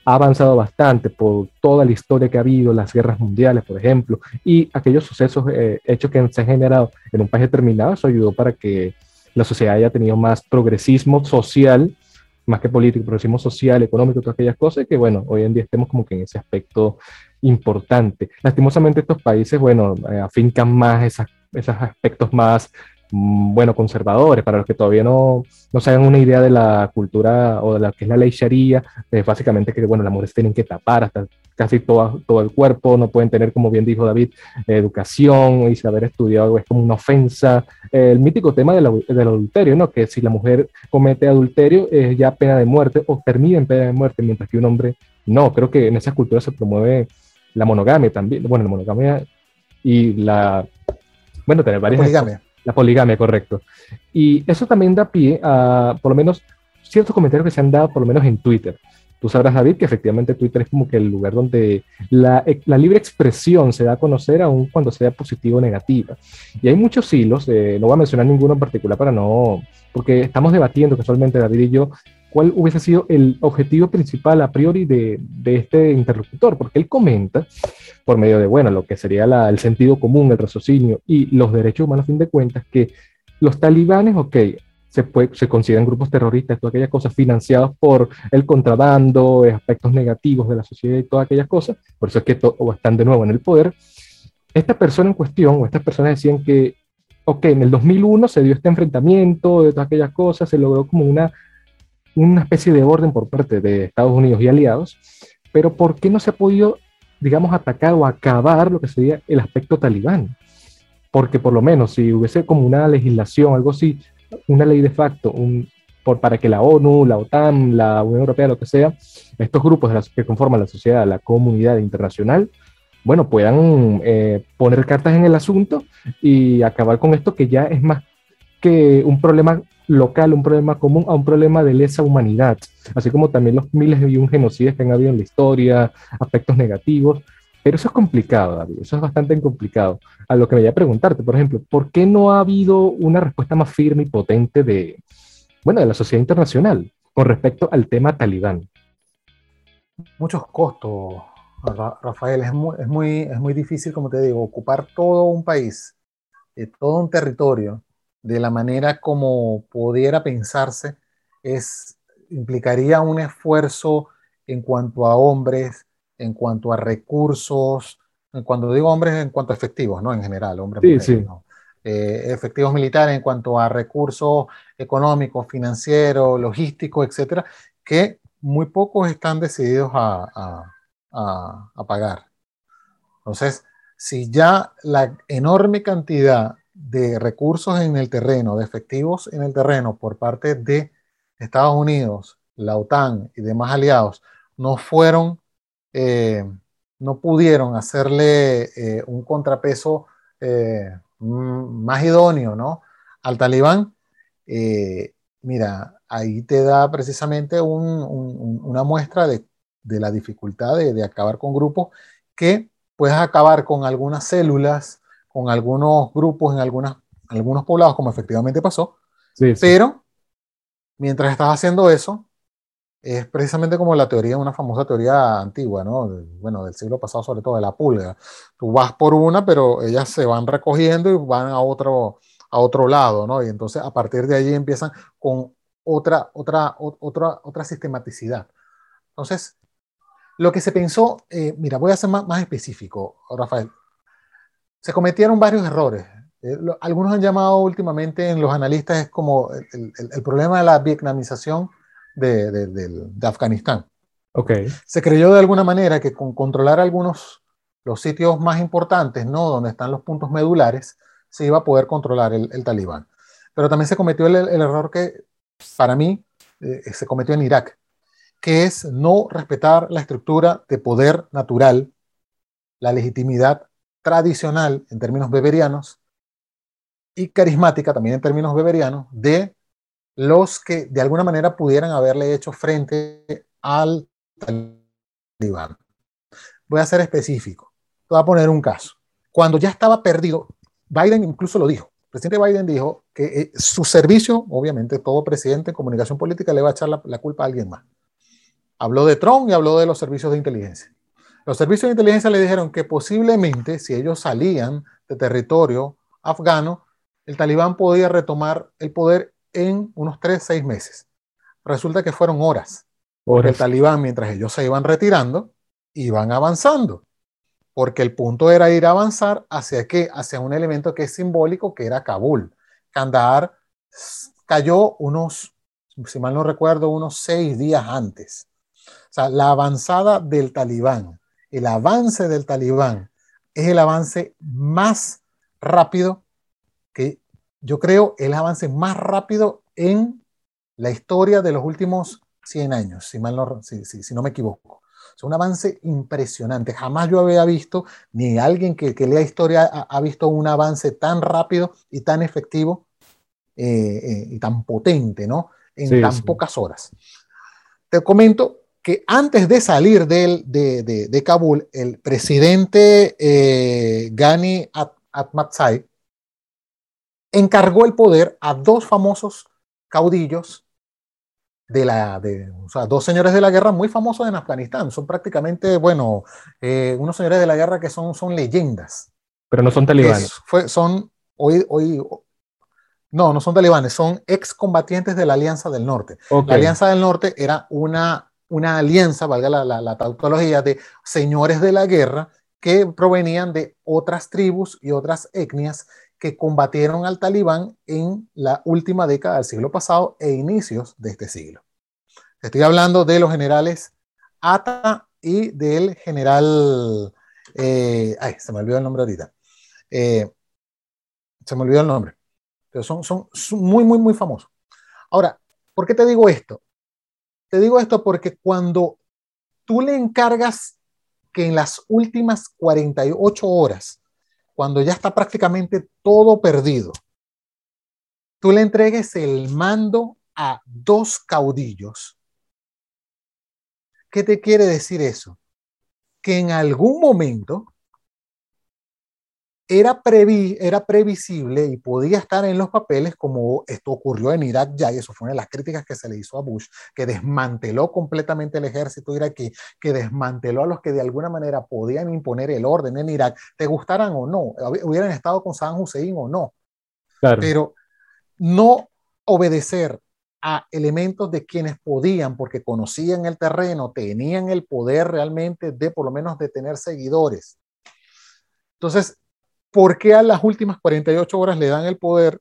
ha avanzado bastante por toda la historia que ha habido, las guerras mundiales, por ejemplo, y aquellos sucesos, eh, hechos que se han generado en un país determinado, eso ayudó para que la sociedad haya tenido más progresismo social, más que político, progresismo social, económico, todas aquellas cosas, que bueno, hoy en día estemos como que en ese aspecto importante. Lastimosamente estos países, bueno, eh, afincan más esas, esos aspectos más bueno, conservadores, para los que todavía no, no se hagan una idea de la cultura o de lo que es la ley sharia, es básicamente que, bueno, las mujeres tienen que tapar hasta casi todo, todo el cuerpo, no pueden tener, como bien dijo David, educación y saber estudiado es como una ofensa. el mítico tema del, adulterio, ¿no? Que si la mujer comete adulterio es ya pena de muerte o termina en pena de muerte, mientras que un hombre no. Creo que en esas culturas se promueve la monogamia también, bueno, la monogamia y la, bueno, tener varias... La poligamia, correcto. Y eso también da pie a, por lo menos, ciertos comentarios que se han dado, por lo menos en Twitter. Tú sabrás, David, que efectivamente Twitter es como que el lugar donde la, la libre expresión se da a conocer aun cuando sea positiva o negativa. Y hay muchos hilos, eh, no voy a mencionar ninguno en particular para no, porque estamos debatiendo casualmente, David y yo, cuál hubiese sido el objetivo principal a priori de, de este interlocutor, porque él comenta por medio de, bueno, lo que sería el sentido común, el raciocinio y los derechos humanos, a fin de cuentas, que los talibanes, ok, se, se consideran grupos terroristas, todas aquellas cosas financiados por el contrabando, aspectos negativos de la sociedad y todas aquellas cosas, por eso es que están de nuevo en el poder. Esta persona en cuestión, o estas personas decían que, ok, en el 2001 se dio este enfrentamiento de todas aquellas cosas, se logró como una, una especie de orden por parte de Estados Unidos y aliados, pero ¿por qué no se ha podido digamos, atacar o acabar lo que sería el aspecto talibán. Porque por lo menos si hubiese como una legislación, algo así, una ley de facto, un, por, para que la ONU, la OTAN, la Unión Europea, lo que sea, estos grupos de que conforman la sociedad, la comunidad internacional, bueno, puedan eh, poner cartas en el asunto y acabar con esto que ya es más que un problema local, un problema común, a un problema de lesa humanidad, así como también los miles de un genocidios que han habido en la historia, aspectos negativos. Pero eso es complicado, David, eso es bastante complicado. A lo que me voy a preguntarte, por ejemplo, ¿por qué no ha habido una respuesta más firme y potente de, bueno, de la sociedad internacional con respecto al tema talibán? Muchos costos, Rafael. Es muy, es muy, es muy difícil, como te digo, ocupar todo un país, eh, todo un territorio de la manera como pudiera pensarse, es, implicaría un esfuerzo en cuanto a hombres, en cuanto a recursos, cuando digo hombres, en cuanto a efectivos, ¿no? En general, hombres, sí, eh, efectivos militares en cuanto a recursos económicos, financieros, logísticos, etcétera, que muy pocos están decididos a, a pagar. Entonces, si ya la enorme cantidad de recursos en el terreno, de efectivos en el terreno por parte de Estados Unidos, la OTAN y demás aliados, no fueron, eh, no pudieron hacerle eh, un contrapeso eh, más idóneo ¿no? al talibán, mira, ahí te da precisamente una muestra de, la dificultad de, acabar con grupos que puedes acabar con algunas células, con algunos grupos en algunas, algunos poblados, como efectivamente pasó, pero mientras estás haciendo eso, es precisamente como la teoría, una famosa teoría antigua, ¿no? Bueno, del siglo pasado, sobre todo de la pulga. Tú vas por una, pero ellas se van recogiendo y van a otro, a otro lado, ¿no? Y entonces a partir de allí empiezan con otra, otra, otra, otra sistematicidad. Entonces, lo que se pensó, eh, mira, voy a ser más, más, específico, Rafael. Se cometieron varios errores. Eh, algunos han llamado últimamente en los analistas es como el, el, el problema de la vietnamización de, de, de, Afganistán. Okay. Se creyó de alguna manera que con controlar algunos los sitios más importantes, ¿no? Donde están los puntos medulares, se iba a poder controlar el, el talibán. Pero también se cometió el, el error que para mí eh, se cometió en Irak, que es no respetar la estructura de poder natural, la legitimidad tradicional en términos beberianos y carismática también en términos beberianos de los que de alguna manera pudieran haberle hecho frente al talibán. Voy a ser específico. Voy a poner un caso. Cuando ya estaba perdido, Biden incluso lo dijo. El presidente Biden dijo que eh, su servicio, obviamente todo presidente en comunicación política le va a echar la, culpa a alguien más. Habló de Trump y habló de los servicios de inteligencia. Los servicios de inteligencia le dijeron que posiblemente si ellos salían de territorio afgano, el talibán podía retomar el poder en unos 3, 6 meses. Resulta que fueron horas. Porque el talibán, mientras ellos se iban retirando, iban avanzando. Porque el punto era ir a avanzar hacia qué? Hacia un elemento que es simbólico, que era Kabul. Kandahar cayó unos, si mal no recuerdo, unos seis días antes. O sea, la avanzada del talibán, el avance del talibán es el avance más rápido que yo creo, el avance más rápido en la historia de los últimos 100 años, si, mal no, si, si, no me equivoco. Es un avance impresionante. Jamás yo había visto, ni alguien que, que lea historia ha, visto un avance tan rápido y tan efectivo eh, eh, y tan potente, ¿no? En tan pocas horas. Te comento que antes de salir de, de, de, Kabul, el presidente eh, Ghani Atmatsai encargó el poder a dos famosos caudillos de la, de, o sea, dos señores de la guerra muy famosos en Afganistán. Son prácticamente, bueno, eh, unos señores de la guerra que son, son leyendas. Pero no son talibanes. fue, son, hoy, hoy, no, no son talibanes, son excombatientes de la Alianza del Norte. La Alianza del Norte era una, una alianza, valga la, tautología, de señores de la guerra que provenían de otras tribus y otras etnias que combatieron al talibán en la última década del siglo pasado e inicios de este siglo. Estoy hablando de los generales Ata y del general... Eh, ay, se me olvidó el nombre ahorita. Eh, se me olvidó el nombre. Pero son, son muy, muy, muy famosos. Ahora, ¿por qué te digo esto? Te digo esto porque cuando tú le encargas que en las últimas 48 horas cuando ya está prácticamente todo perdido, tú le entregues el mando a dos caudillos. ¿Qué te quiere decir eso? Que en algún momento era, previ, era previsible y podía estar en los papeles como esto ocurrió en Irak ya, y eso fue una de las críticas que se le hizo a Bush, que desmanteló completamente el ejército iraquí, que desmanteló a los que de alguna manera podían imponer el orden en Irak, te gustaran o no, hubieran estado con Saddam Hussein o no. Pero no obedecer a elementos de quienes podían, porque conocían el terreno, tenían el poder realmente de por lo menos de tener seguidores. Entonces, ¿por qué a las últimas 48 horas le dan el poder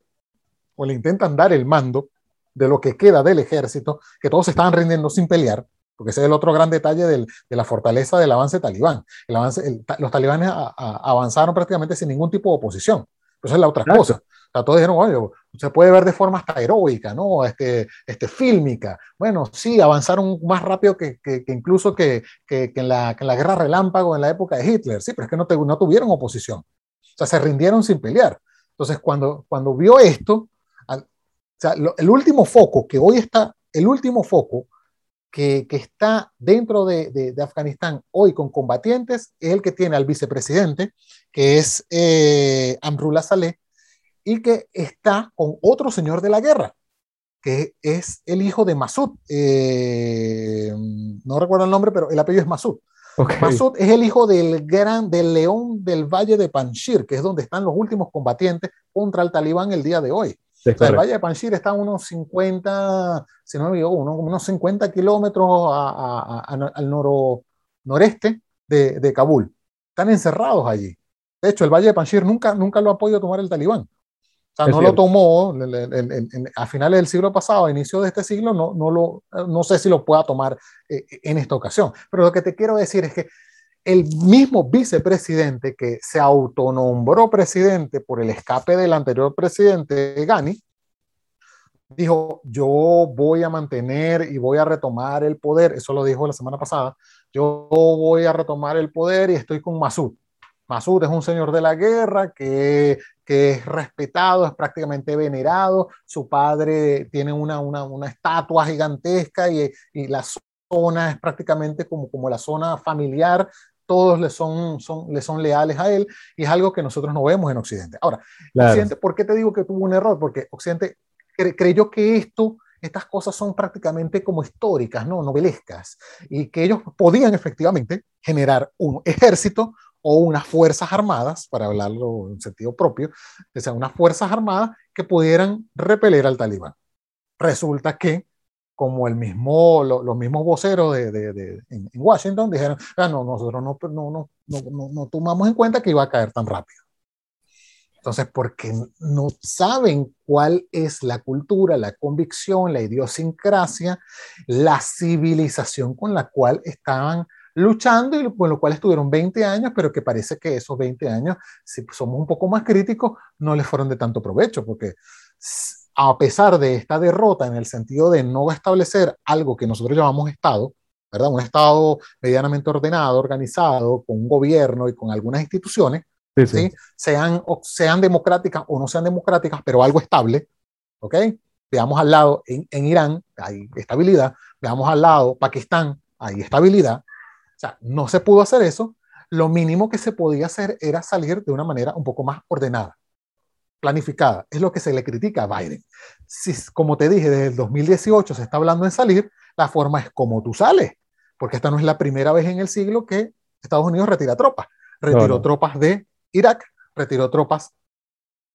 o le intentan dar el mando de lo que queda del ejército, que todos se estaban rindiendo sin pelear? Porque ese es el otro gran detalle del, de la fortaleza del avance talibán. El avance, los talibanes avanzaron prácticamente sin ningún tipo de oposición. Esa es la otra cosa. O sea, todos dijeron, oye, se puede ver de forma hasta heroica, ¿no? Este, este, fílmica. Bueno, sí, avanzaron más rápido que, que, incluso que, en la, en la, guerra relámpago en la época de Hitler, sí, pero es que no, no tuvieron oposición. O sea, se rindieron sin pelear. Entonces, cuando, cuando vio esto, el último foco que hoy está el último foco que, está dentro de, Afganistán hoy con combatientes es el que tiene al vicepresidente, que es eh, Amrullah Saleh, y que está con otro señor de la guerra, que es el hijo de Masud. Eh, no recuerdo el nombre, pero el apellido es Masud. Masud es el hijo del gran, del león del valle de Panjshir, que es donde están los últimos combatientes contra el talibán el día de hoy el Valle de Panjshir está a unos 50, si no me equivoco, unos, 50 kilómetros al noro, noreste de, de, Kabul. Están encerrados allí. De hecho, el Valle de Panjshir nunca, nunca lo ha podido tomar el talibán. O sea, no lo tomó a finales del siglo pasado, a inicio de este siglo, no, no, lo, no sé si lo pueda tomar eh, en esta ocasión. Pero lo que te quiero decir es que el mismo vicepresidente que se autonombró presidente por el escape del anterior presidente Ghani, dijo, yo voy a mantener y voy a retomar el poder, eso lo dijo la semana pasada, yo voy a retomar el poder y estoy con Masud. Masud es un señor de la guerra que, que es respetado, es prácticamente venerado, su padre tiene una, una, una estatua gigantesca y, y la zona es prácticamente como, como la zona familiar todos le son, son, le son leales a él y es algo que nosotros no vemos en Occidente. Ahora, Occidente, ¿por qué te digo que tuvo un error? Porque Occidente creyó que esto, estas cosas son prácticamente como históricas, ¿no? novelescas, y que ellos podían efectivamente generar un ejército o unas fuerzas armadas, para hablarlo en sentido propio, que sean unas fuerzas armadas que pudieran repeler al talibán. Resulta que como el mismo, los mismos voceros de, de, en, Washington dijeron, ah, no, nosotros no, no, no, no, tomamos en cuenta que iba a caer tan rápido. Entonces, porque no saben cuál es la cultura, la convicción, la idiosincrasia, la civilización con la cual estaban luchando y con lo cual estuvieron 20 años, pero que parece que esos 20 años, si somos un poco más críticos, no les fueron de tanto provecho, porque a pesar de esta derrota en el sentido de no establecer algo que nosotros llamamos Estado, ¿verdad? Un Estado medianamente ordenado, organizado, con un gobierno y con algunas instituciones, sí, Sean, sean democráticas o no sean democráticas, pero algo estable, ¿ok? Veamos al lado, en, en Irán hay estabilidad, veamos al lado, Pakistán, hay estabilidad. O sea, no se pudo hacer eso. Lo mínimo que se podía hacer era salir de una manera un poco más ordenada planificada. Es lo que se le critica a Biden. Si, como te dije, desde el 2018 se está hablando en salir, la forma es como tú sales, porque esta no es la primera vez en el siglo que Estados Unidos retira tropas. Retiró tropas de Irak, retiró tropas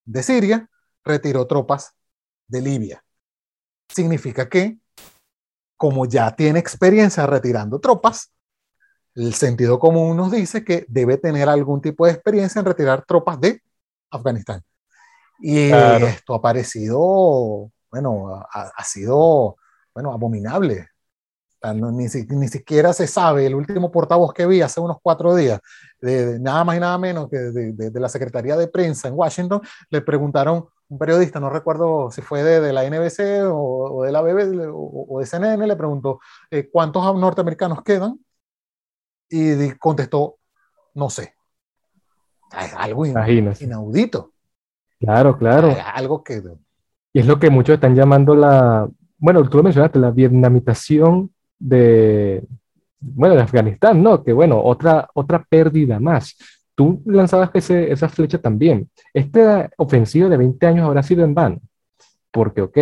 de Siria, retiró tropas de Libia. Significa que, como ya tiene experiencia retirando tropas, el sentido común nos dice que debe tener algún tipo de experiencia en retirar tropas de Afganistán. Y esto ha parecido, bueno, ha, sido, bueno, abominable. ni, ni, siquiera se sabe, el último portavoz que vi hace unos cuatro días, de, nada más y nada menos que de, de, la Secretaría de Prensa en Washington, le preguntaron, un periodista, no recuerdo si fue de, la NBC o, de la BBC o, de CNN, le preguntó, eh, ¿cuántos norteamericanos quedan? Y contestó, no sé. algo inaudito. Claro, claro. Algo que... Y es lo que muchos están llamando la, bueno, tú lo mencionaste, la vietnamitación de, bueno, de Afganistán, ¿no? Que bueno, otra, otra pérdida más. Tú lanzabas ese, esa flecha también. Esta ofensiva de 20 años habrá sido en vano, porque, ok,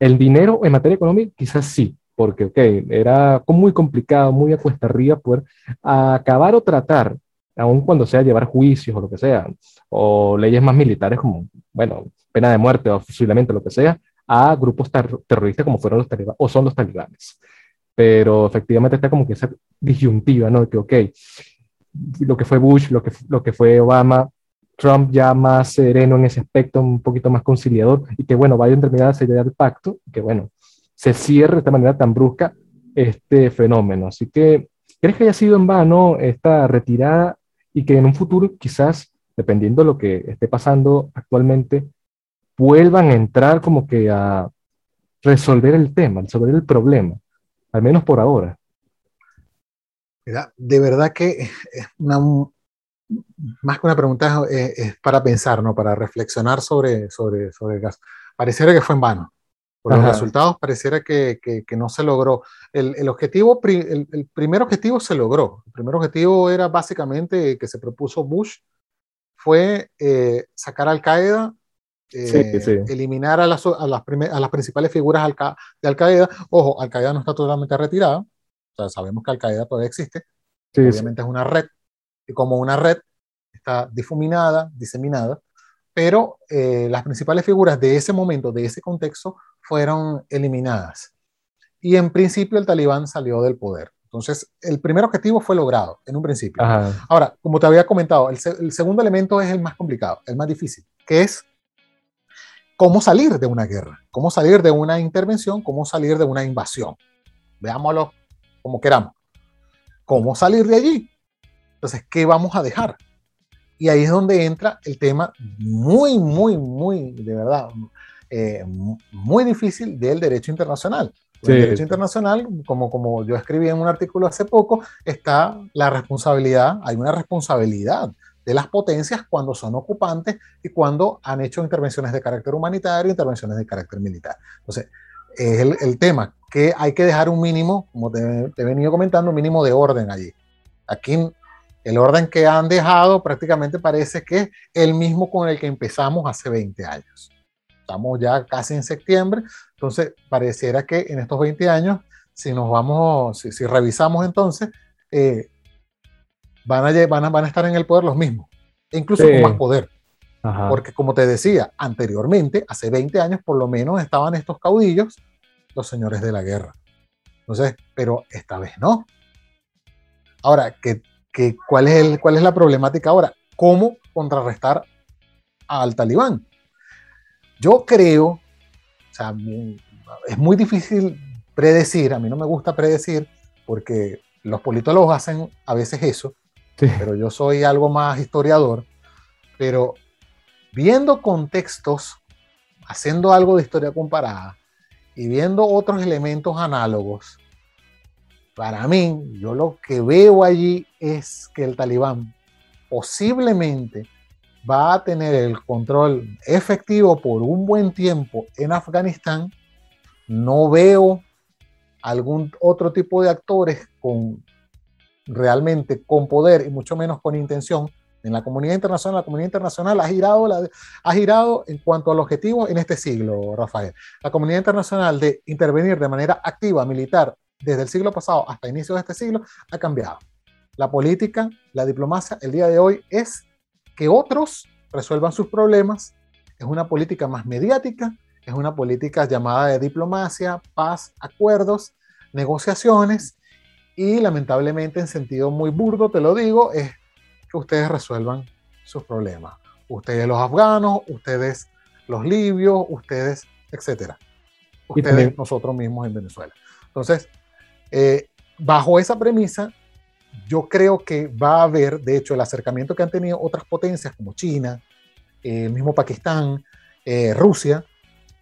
el dinero en materia económica quizás sí, porque, ok, era muy complicado, muy a cuesta arriba poder acabar o tratar aun cuando sea llevar juicios o lo que sea, o leyes más militares como, bueno, pena de muerte o fusilamiento, lo que sea, a grupos terroristas como fueron los talibanes o son los talibanes. Pero efectivamente está como que esa disyuntiva, ¿no? Que, ok, lo que fue Bush, lo que, lo que fue Obama, Trump ya más sereno en ese aspecto, un poquito más conciliador, y que bueno, vaya a terminar a sellar el pacto, que bueno, se cierre de esta manera tan brusca este fenómeno. Así que, ¿crees que haya sido en vano esta retirada y que en un futuro quizás, dependiendo de lo que esté pasando actualmente, vuelvan a entrar como que a resolver el tema, resolver el problema, al menos por ahora. De verdad que es una, más que una pregunta es, para pensar, ¿no? para reflexionar sobre, sobre, sobre el caso. Pareciera que fue en vano. Por los resultados pareciera que, que, no se logró. El, el objetivo, el, el, primer objetivo se logró. El primer objetivo era básicamente que se propuso Bush, fue eh, sacar a Al-Qaeda, eh, eliminar a las, a, las a las, principales figuras de Al-Qaeda. Ojo, Al-Qaeda no está totalmente retirada, o sea, sabemos que Al-Qaeda todavía existe. Obviamente es una red, y como una red está difuminada, diseminada, pero eh, las principales figuras de ese momento, de ese contexto, fueron eliminadas. Y en principio el talibán salió del poder. Entonces, el primer objetivo fue logrado en un principio. Ahora, como te había comentado, el, segundo elemento es el más complicado, el más difícil, que es cómo salir de una guerra, cómo salir de una intervención, cómo salir de una invasión. Veámoslo como queramos. ¿Cómo salir de allí? Entonces, ¿qué vamos a dejar? Y ahí es donde entra el tema muy, muy, muy, de verdad, eh, muy difícil del derecho internacional. el derecho internacional, como, como yo escribí en un artículo hace poco, está la responsabilidad, hay una responsabilidad de las potencias cuando son ocupantes y cuando han hecho intervenciones de carácter humanitario, intervenciones de carácter militar. Entonces, es el, el tema que hay que dejar un mínimo, como te, te, he venido comentando, un mínimo de orden allí. Aquí el orden que han dejado prácticamente parece que es el mismo con el que empezamos hace 20 años estamos ya casi en septiembre, entonces pareciera que en estos 20 años, si nos vamos, si, revisamos entonces, eh, van, a, van, a, van a estar en el poder los mismos, incluso con más poder. Porque como te decía, anteriormente, hace 20 años por lo menos estaban estos caudillos, los señores de la guerra. Entonces, pero esta vez no. Ahora, ¿qué, qué, cuál, es el, ¿cuál es la problemática ahora? ¿Cómo contrarrestar al talibán? Yo creo, o sea, es muy difícil predecir, a mí no me gusta predecir, porque los politólogos hacen a veces eso, pero yo soy algo más historiador, pero viendo contextos, haciendo algo de historia comparada y viendo otros elementos análogos, para mí, yo lo que veo allí es que el talibán posiblemente va a tener el control efectivo por un buen tiempo en Afganistán, no veo algún otro tipo de actores con realmente con poder y mucho menos con intención en la comunidad internacional. La comunidad internacional ha girado, ha girado en cuanto al objetivo en este siglo, Rafael. La comunidad internacional de intervenir de manera activa, militar, desde el siglo pasado hasta inicios de este siglo, ha cambiado. La política, la diplomacia, el día de hoy es que otros resuelvan sus problemas. Es una política más mediática, es una política llamada de diplomacia, paz, acuerdos, negociaciones y lamentablemente en sentido muy burdo, te lo digo, es que ustedes resuelvan sus problemas. Ustedes los afganos, ustedes los libios, ustedes, etcétera. Ustedes, nosotros mismos en Venezuela. Entonces, eh, bajo esa premisa, yo creo que va a haber, de hecho, el acercamiento que han tenido otras potencias como China, el mismo Pakistán, eh, Rusia,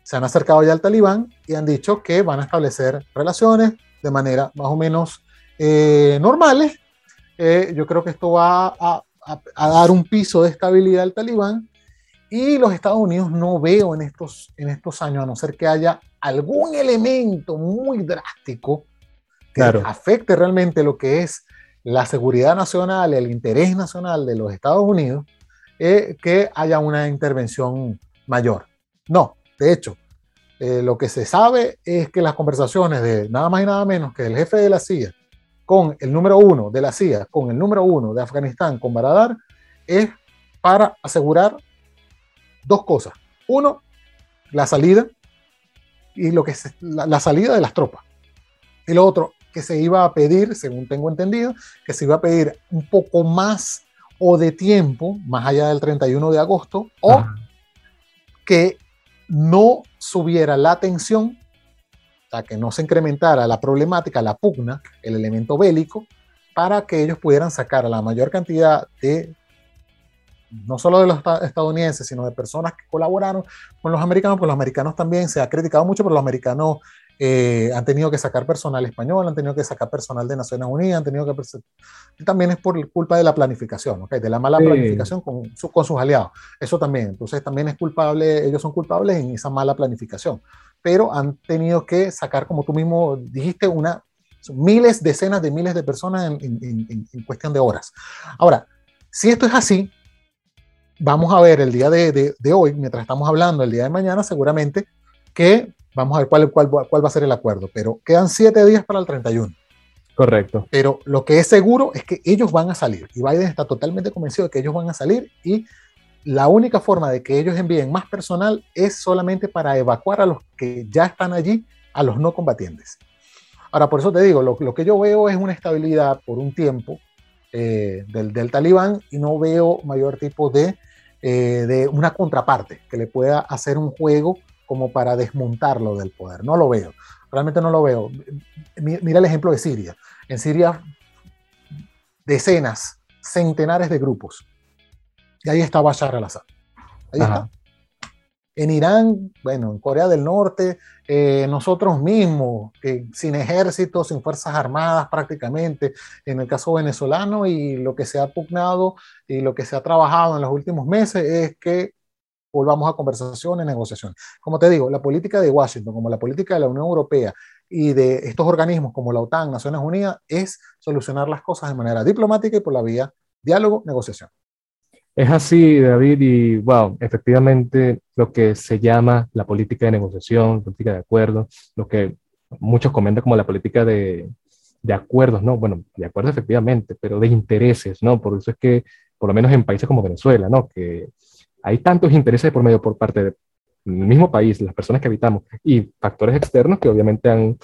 se han acercado ya al talibán y han dicho que van a establecer relaciones de manera más o menos eh, normales. Eh, yo creo que esto va a, a, dar un piso de estabilidad al talibán y los Estados Unidos no veo en estos, en estos años, a no ser que haya algún elemento muy drástico que afecte realmente lo que es la seguridad nacional, el interés nacional de los Estados Unidos, eh, que haya una intervención mayor. No, de hecho, eh, lo que se sabe es que las conversaciones de nada más y nada menos que el jefe de la CIA con el número uno de la CIA, con el número uno de Afganistán, con Baradar, es para asegurar dos cosas. Uno, la salida y lo que es la, la salida de las tropas. Lo otro, que se iba a pedir, según tengo entendido, que se iba a pedir un poco más o de tiempo, más allá del 31 de agosto, o que no subiera la tensión, o sea, que no se incrementara la problemática, la pugna, el elemento bélico, para que ellos pudieran sacar a la mayor cantidad de, no solo de los estadounidenses, sino de personas que colaboraron con los americanos, pues los americanos también se ha criticado mucho, pero los americanos eh, han tenido que sacar personal español, han tenido que sacar personal de Naciones Unidas, han tenido que... También es por culpa de la planificación, ¿okay? de la mala planificación con, con, sus aliados. Eso también, entonces también es culpable, ellos son culpables en esa mala planificación. pero han tenido que sacar, como tú mismo dijiste, una, miles, decenas de miles de personas en, cuestión de horas. Ahora, si esto es así, vamos a ver el día de, hoy, mientras estamos hablando, el día de mañana, seguramente que vamos a ver cuál, cuál, cuál va a ser el acuerdo, pero quedan siete días para el 31. Correcto. Pero lo que es seguro es que ellos van a salir y Biden está totalmente convencido de que ellos van a salir y la única forma de que ellos envíen más personal es solamente para evacuar a los que ya están allí, a los no combatientes. Ahora, por eso te digo, lo, que yo veo es una estabilidad por un tiempo eh, del, del, talibán y no veo mayor tipo de, eh, de una contraparte que le pueda hacer un juego como para desmontarlo del poder. No lo veo, realmente no lo veo. Mira el ejemplo de Siria. En Siria, decenas, centenares de grupos. Y ahí está Bashar al-Assad. Ahí está. En Irán, bueno, en Corea del Norte, eh, nosotros mismos, sin ejército, sin fuerzas armadas prácticamente, en el caso venezolano, y lo que se ha pugnado y lo que se ha trabajado en los últimos meses es que volvamos a conversaciones, negociaciones. Como te digo, la política de Washington, como la política de la Unión Europea, y de estos organismos como la OTAN, Naciones Unidas, es solucionar las cosas de manera diplomática y por la vía diálogo, negociación. Es así, David, y wow, efectivamente lo que se llama la política de negociación, política de acuerdo, lo que muchos comentan como la política de, de acuerdos, ¿no? Bueno, de acuerdos efectivamente, pero de intereses, ¿no? Por eso es que, por lo menos en países como Venezuela, ¿no? Que hay tantos intereses por medio por parte de el mismo país, las personas que habitamos, y factores externos que obviamente han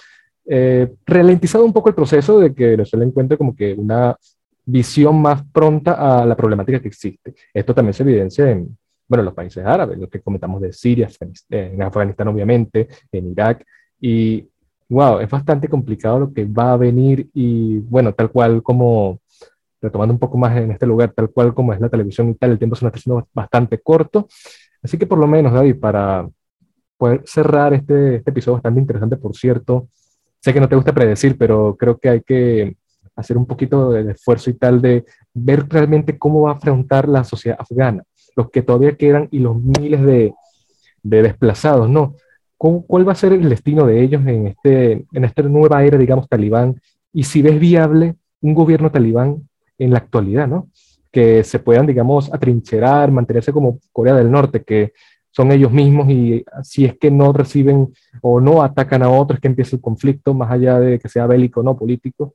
eh, ralentizado un poco el proceso de que Venezuela encuentre como que una visión más pronta a la problemática que existe. Esto también se evidencia en, bueno, los países árabes, lo que comentamos de Siria, en Afganistán obviamente, en Irak, y wow, es bastante complicado lo que va a venir y bueno, tal cual como, retomando un poco más en este lugar, tal cual como es la televisión y tal, el tiempo se nos está haciendo bastante corto. Así que por lo menos, David, para poder cerrar este, este episodio bastante interesante, por cierto, sé que no te gusta predecir, pero creo que hay que hacer un poquito de esfuerzo y tal de ver realmente cómo va a afrontar la sociedad afgana, los que todavía quedan y los miles de, de desplazados, ¿no? ¿Cuál va a ser el destino de ellos en, este, en esta nueva era, digamos, talibán? Y si ves viable un gobierno talibán en la actualidad, ¿no? que se puedan, digamos, atrincherar, mantenerse como Corea del Norte, que son ellos mismos y si es que no reciben o no atacan a otros, que empieza el conflicto, más allá de que sea bélico o no político.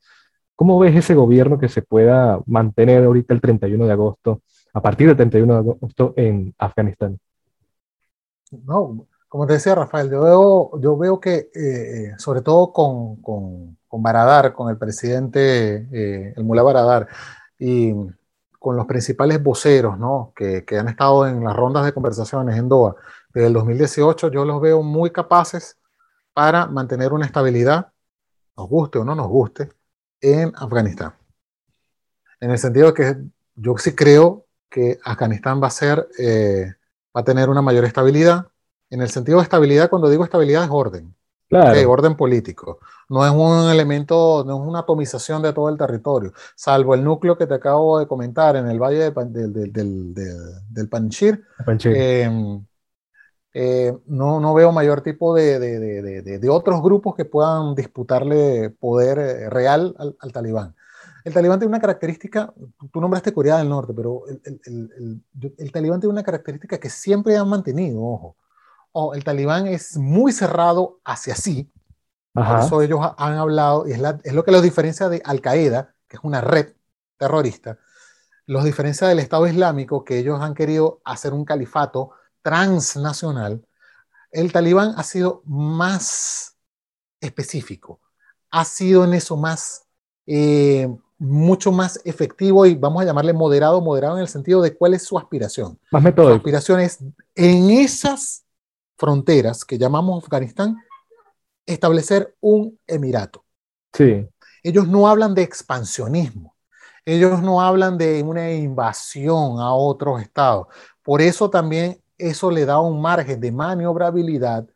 ¿Cómo ves ese gobierno que se pueda mantener ahorita el 31 de agosto, a partir del 31 de agosto en Afganistán? No, como te decía Rafael, yo veo, yo veo que eh, sobre todo con, con, con, Baradar, con el presidente, eh, el Mullah Baradar, y con los principales voceros ¿no? que, que, han estado en las rondas de conversaciones en Doha desde el 2018, yo los veo muy capaces para mantener una estabilidad, nos guste o no nos guste, en Afganistán. En el sentido de que yo sí creo que Afganistán va a ser, eh, va a tener una mayor estabilidad. En el sentido de estabilidad, cuando digo estabilidad es orden. Claro. orden político. No es un elemento, no es una atomización de todo el territorio, salvo el núcleo que te acabo de comentar en el valle del, del, del, Panchir. Em, eh, no, no, veo mayor tipo de, de, otros grupos que puedan disputarle poder eh, real al, al, talibán. El talibán tiene una característica, tú nombraste Corea del Norte, pero el, el, el talibán tiene una característica que siempre han mantenido, ojo o el talibán es muy cerrado hacia sí. Por eso ellos han hablado, y es, es lo que los diferencia de Al Qaeda, que es una red terrorista, los diferencia del Estado Islámico, que ellos han querido hacer un califato transnacional. El talibán ha sido más específico, ha sido en eso más, eh, mucho más efectivo y vamos a llamarle moderado, moderado en el sentido de cuál es su aspiración. Más método. Su aspiración es en esas fronteras que llamamos Afganistán, establecer un emirato. Sí. Ellos no hablan de expansionismo, ellos no hablan de una invasión a otros estados. Por eso también eso le da un margen de maniobrabilidad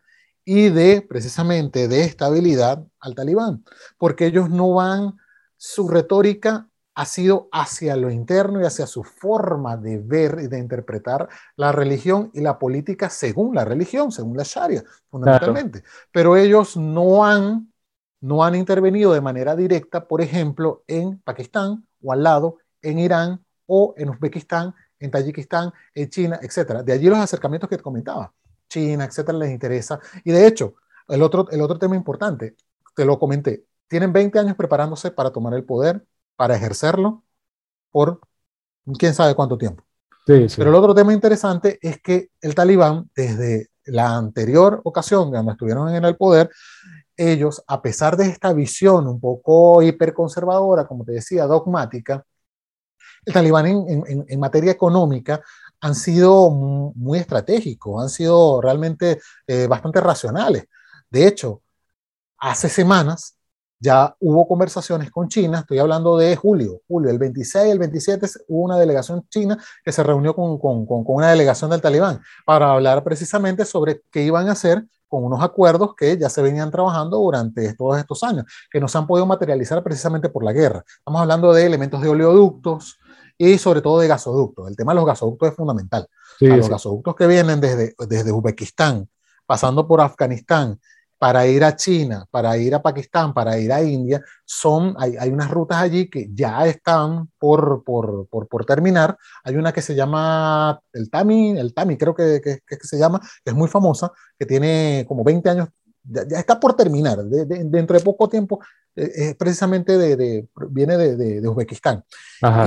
y de precisamente de estabilidad al talibán, porque ellos no van, su retórica ha sido hacia lo interno y hacia su forma de ver y de interpretar la religión y la política según la religión, según la Sharia, fundamentalmente. Pero ellos no han, no han intervenido de manera directa, por ejemplo, en Pakistán o al lado, en Irán o en Uzbekistán, en Tayikistán, en China, etc. De allí los acercamientos que te comentaba. China, etcétera, les interesa. Y de hecho, el otro, el otro tema importante, te lo comenté, tienen 20 años preparándose para tomar el poder, para ejercerlo por quién sabe cuánto tiempo. Pero el otro tema interesante es que el talibán, desde la anterior ocasión cuando estuvieron en el poder, ellos, a pesar de esta visión un poco hiperconservadora, como te decía, dogmática, el talibán en, materia económica han sido muy estratégicos, han sido realmente eh, bastante racionales. De hecho, hace semanas ya hubo conversaciones con China, estoy hablando de julio, julio, el 26, el 27 hubo una delegación china que se reunió con, con, con, una delegación del talibán para hablar precisamente sobre qué iban a hacer con unos acuerdos que ya se venían trabajando durante todos estos años, que no se han podido materializar precisamente por la guerra. Estamos hablando de elementos de oleoductos y sobre todo de gasoductos. El tema de los gasoductos es fundamental. los gasoductos que vienen desde, desde Uzbekistán, pasando por Afganistán para ir a China, para ir a Pakistán, para ir a India, son, hay, hay unas rutas allí que ya están por, por, por, por, terminar. Hay una que se llama el Tami, el Tami creo que, que, que, se llama, que es muy famosa, que tiene como 20 años, ya, está por terminar, dentro de poco tiempo, eh, es precisamente de, viene de, de, Uzbekistán.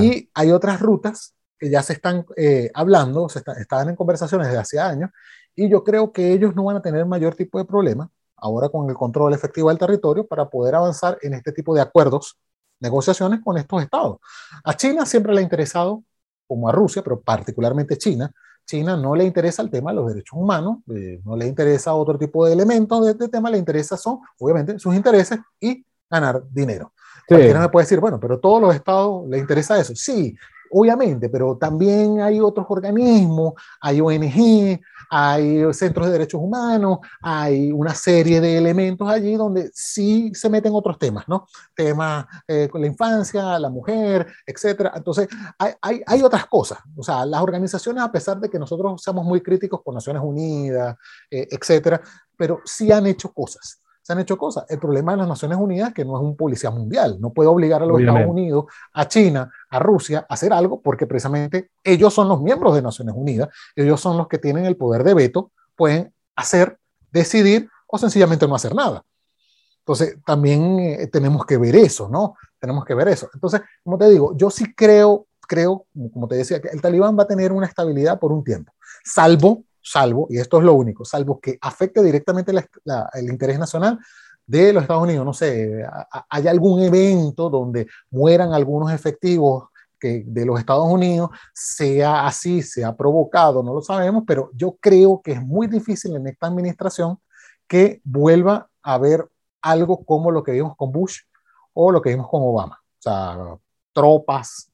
Y hay otras rutas que ya se están eh, hablando, se están en conversaciones desde hace años, y yo creo que ellos no van a tener mayor tipo de problema ahora con el control efectivo del territorio para poder avanzar en este tipo de acuerdos, negociaciones con estos estados. A China siempre le ha interesado, como a Rusia, pero particularmente China, China no le interesa el tema de los derechos humanos, eh, no le interesa otro tipo de elementos de este tema, le interesa son, obviamente, sus intereses y ganar dinero. Sí. Cualquiera me puede decir, bueno, pero todos los estados le interesa eso. Sí, obviamente, pero también hay otros organismos, hay ONG, hay centros de derechos humanos, hay una serie de elementos allí donde sí se meten otros temas, ¿no? Temas eh, con la infancia, la mujer, etcétera. Entonces, hay, hay, hay, otras cosas. O sea, las organizaciones, a pesar de que nosotros seamos muy críticos con Naciones Unidas, eh, etcétera, pero sí han hecho cosas se han hecho cosas. El problema de las Naciones Unidas es que no es un policía mundial, no puede obligar a los Estados Unidos, a China, a Rusia a hacer algo porque precisamente ellos son los miembros de Naciones Unidas, ellos son los que tienen el poder de veto, pueden hacer, decidir o sencillamente no hacer nada. Entonces, también eh, tenemos que ver eso, ¿no? Tenemos que ver eso. Entonces, como te digo, yo sí creo, creo, como te decía, que el talibán va a tener una estabilidad por un tiempo, salvo salvo, y esto es lo único, salvo que afecte directamente el interés nacional de los Estados Unidos. No sé, hay algún evento donde mueran algunos efectivos que de los Estados Unidos, sea así, sea provocado, no lo sabemos, pero yo creo que es muy difícil en esta administración que vuelva a haber algo como lo que vimos con Bush o lo que vimos con Obama. O sea, tropas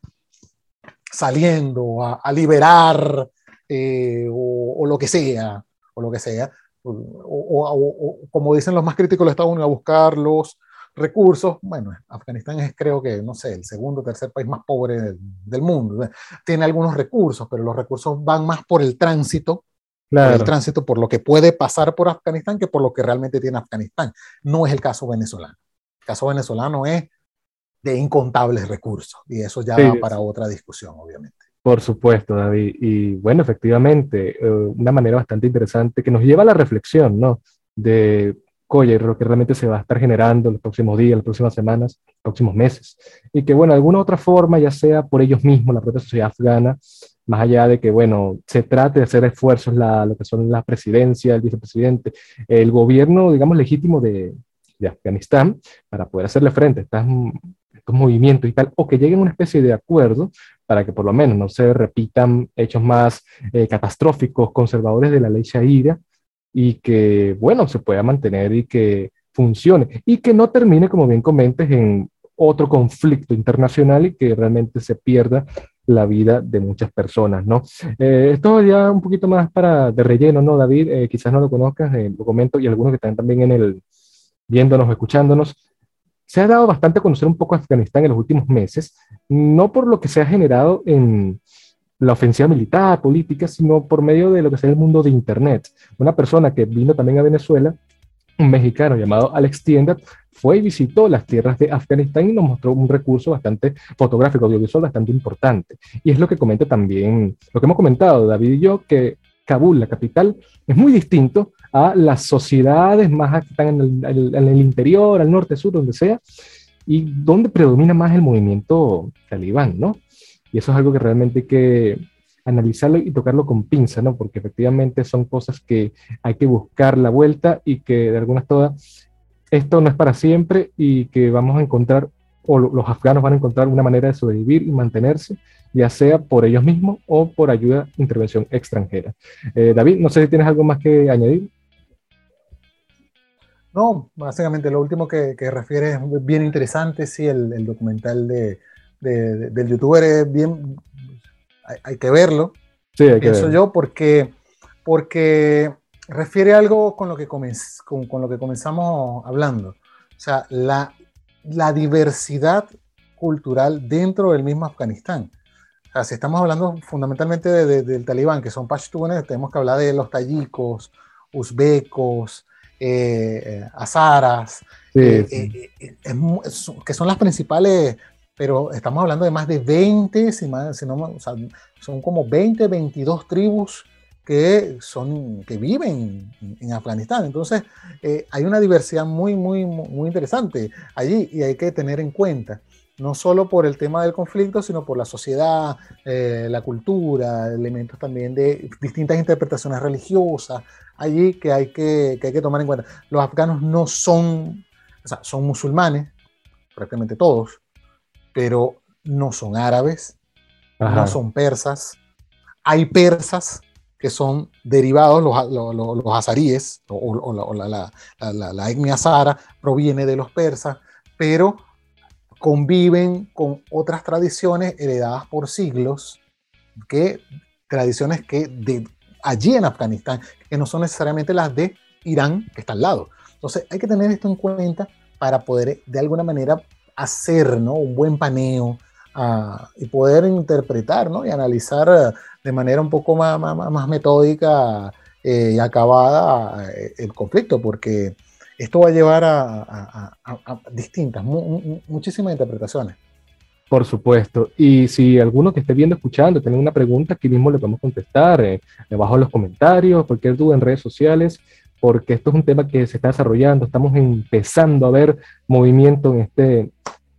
saliendo a liberar eh, o, lo que sea, o lo que sea, o, como dicen los más críticos, los Estados Unidos a buscar los recursos. Bueno, Afganistán es creo que, no sé, el segundo o tercer país más pobre del, mundo. Tiene algunos recursos, pero los recursos van más por el tránsito, claro. el tránsito por lo que puede pasar por Afganistán que por lo que realmente tiene Afganistán. No es el caso venezolano. El caso venezolano es de incontables recursos y eso ya va para otra discusión, obviamente. Por supuesto, David. Y bueno, efectivamente, eh, una manera bastante interesante que nos lleva a la reflexión, ¿no? De, oye, lo que realmente se va a estar generando en los próximos días, las próximas semanas, los próximos meses. Y que, bueno, de alguna otra forma, ya sea por ellos mismos, la propia sociedad afgana, más allá de que, bueno, se trate de hacer esfuerzos, la, lo que son la presidencia, el vicepresidente, el gobierno, digamos, legítimo de, de Afganistán, para poder hacerle frente a estos movimientos y tal, o que lleguen a una especie de acuerdo para que por lo menos no se repitan hechos más eh, catastróficos, conservadores de la ley Sharia, y que, bueno, se pueda mantener y que funcione, y que no termine, como bien comentes, en otro conflicto internacional y que realmente se pierda la vida de muchas personas, ¿no? Eh, esto ya un poquito más para de relleno, ¿no, David? Eh, quizás no lo conozcas, lo comento, y algunos que están también en el, viéndonos, escuchándonos, se ha dado bastante a conocer un poco Afganistán en los últimos meses, no por lo que se ha generado en la ofensiva militar, política, sino por medio de lo que sea el mundo de Internet. Una persona que vino también a Venezuela, un mexicano llamado Alex Tienda, fue y visitó las tierras de Afganistán y nos mostró un recurso bastante fotográfico, audiovisual bastante importante. Y es lo que comenta también, lo que hemos comentado David y yo, que Kabul, la capital, es muy distinto a las sociedades más que están en el, en el interior, al norte, sur, donde sea, y donde predomina más el movimiento talibán, ¿no? Y eso es algo que realmente hay que analizarlo y tocarlo con pinza, ¿no? Porque efectivamente son cosas que hay que buscar la vuelta y que de algunas todas esto no es para siempre y que vamos a encontrar, o los afganos van a encontrar una manera de sobrevivir y mantenerse, ya sea por ellos mismos o por ayuda, intervención extranjera. Eh, David, no sé si tienes algo más que añadir. No, básicamente lo último que, que refiere es bien interesante, sí, el documental de, del youtuber es bien, hay, que verlo, sí, hay pienso yo, porque, porque refiere algo con lo, que con, con, lo que comenzamos hablando. O sea, la, la diversidad cultural dentro del mismo Afganistán. O sea, si estamos hablando fundamentalmente del talibán, que son pashtunes, tenemos que hablar de los tayikos, uzbecos, eh, eh azaras, eh, eh, que son las principales pero estamos hablando de más de 20, si más, si no, o sea, son como 20, 22 tribus que, son, que viven en, Afganistán. Entonces, eh, hay una diversidad muy, muy, muy interesante allí y hay que tener en cuenta, no solo por el tema del conflicto, sino por la sociedad, eh, la cultura, elementos también de distintas interpretaciones religiosas allí que hay que, que hay que tomar en cuenta. Los afganos no son, o sea, son musulmanes, prácticamente todos, pero no son árabes, no son persas. Hay persas que son derivados, los, los, azaríes, o, la, la, etnia azara proviene de los persas, pero conviven con otras tradiciones heredadas por siglos, que, tradiciones que de allí en Afganistán, que no son necesariamente las de Irán, que está al lado. Entonces hay que tener esto en cuenta para poder de alguna manera hacer ¿no? un buen paneo ah, y poder interpretar ¿no? y analizar eh, de manera un poco más, más, metódica eh, y acabada eh, el conflicto, porque esto va a llevar a, distintas, muchísimas interpretaciones. Por supuesto. Y si alguno que esté viendo, escuchando, tiene una pregunta, aquí mismo le podemos contestar eh, debajo en los comentarios, cualquier duda en redes sociales porque esto es un tema que se está desarrollando, estamos empezando a ver movimiento en este,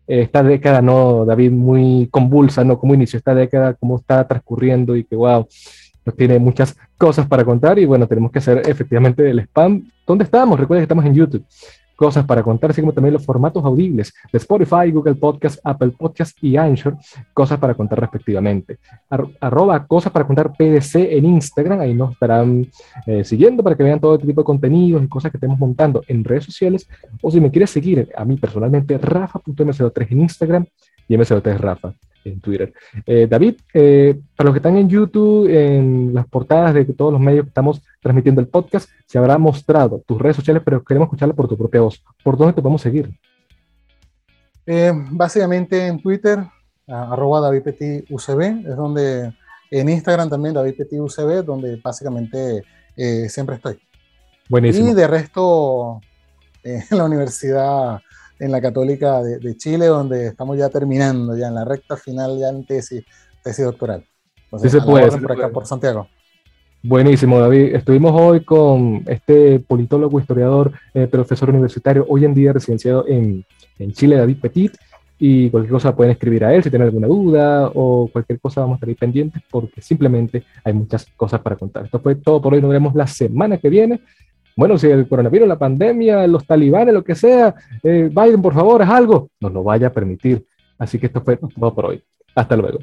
esta década, ¿no, David? Muy convulsa, ¿no? Cómo inició esta década, cómo está transcurriendo y que, wow, nos tiene muchas cosas para contar y bueno, tenemos que hacer efectivamente el spam. ¿Dónde estamos? Recuerden que estamos en YouTube cosas para contar, así como también los formatos audibles de Spotify, Google Podcast, Apple Podcast y Anchor, cosas para contar respectivamente. arroba cosas para contar PDC en Instagram, ahí nos estarán eh, siguiendo para que vean todo este tipo de contenidos y cosas que estemos montando en redes sociales, o si me quieres seguir a mí personalmente, rafa.mco3 en Instagram y mco3 Rafa en Twitter. Eh, David, eh, para los que están en YouTube, en las portadas de todos los medios que estamos transmitiendo el podcast, se habrá mostrado tus redes sociales, pero queremos escucharla por tu propia voz. ¿Por dónde te podemos seguir? Eh, básicamente en Twitter, arroba DavidPetiUCB, es donde, en Instagram también DavidPetiUCB, donde básicamente siempre estoy. Buenísimo. Y de resto, en la universidad en la Católica de, Chile, donde estamos ya terminando, ya en la recta final, ya en tesis, tesis doctoral. sí se puede. por acá, por Santiago. Buenísimo, David. Estuvimos hoy con este politólogo, historiador, eh, profesor universitario, hoy en día residenciado en, en, Chile, David Petit. Y cualquier cosa pueden escribir a él si tienen alguna duda o cualquier cosa vamos a estar ahí pendientes porque simplemente hay muchas cosas para contar. Esto fue todo por hoy. Nos vemos la semana que viene bueno, si el coronavirus, la pandemia, los talibanes, lo que sea, eh, Biden, por favor, haz algo, nos lo vaya a permitir. Así que esto fue todo por hoy. Hasta luego.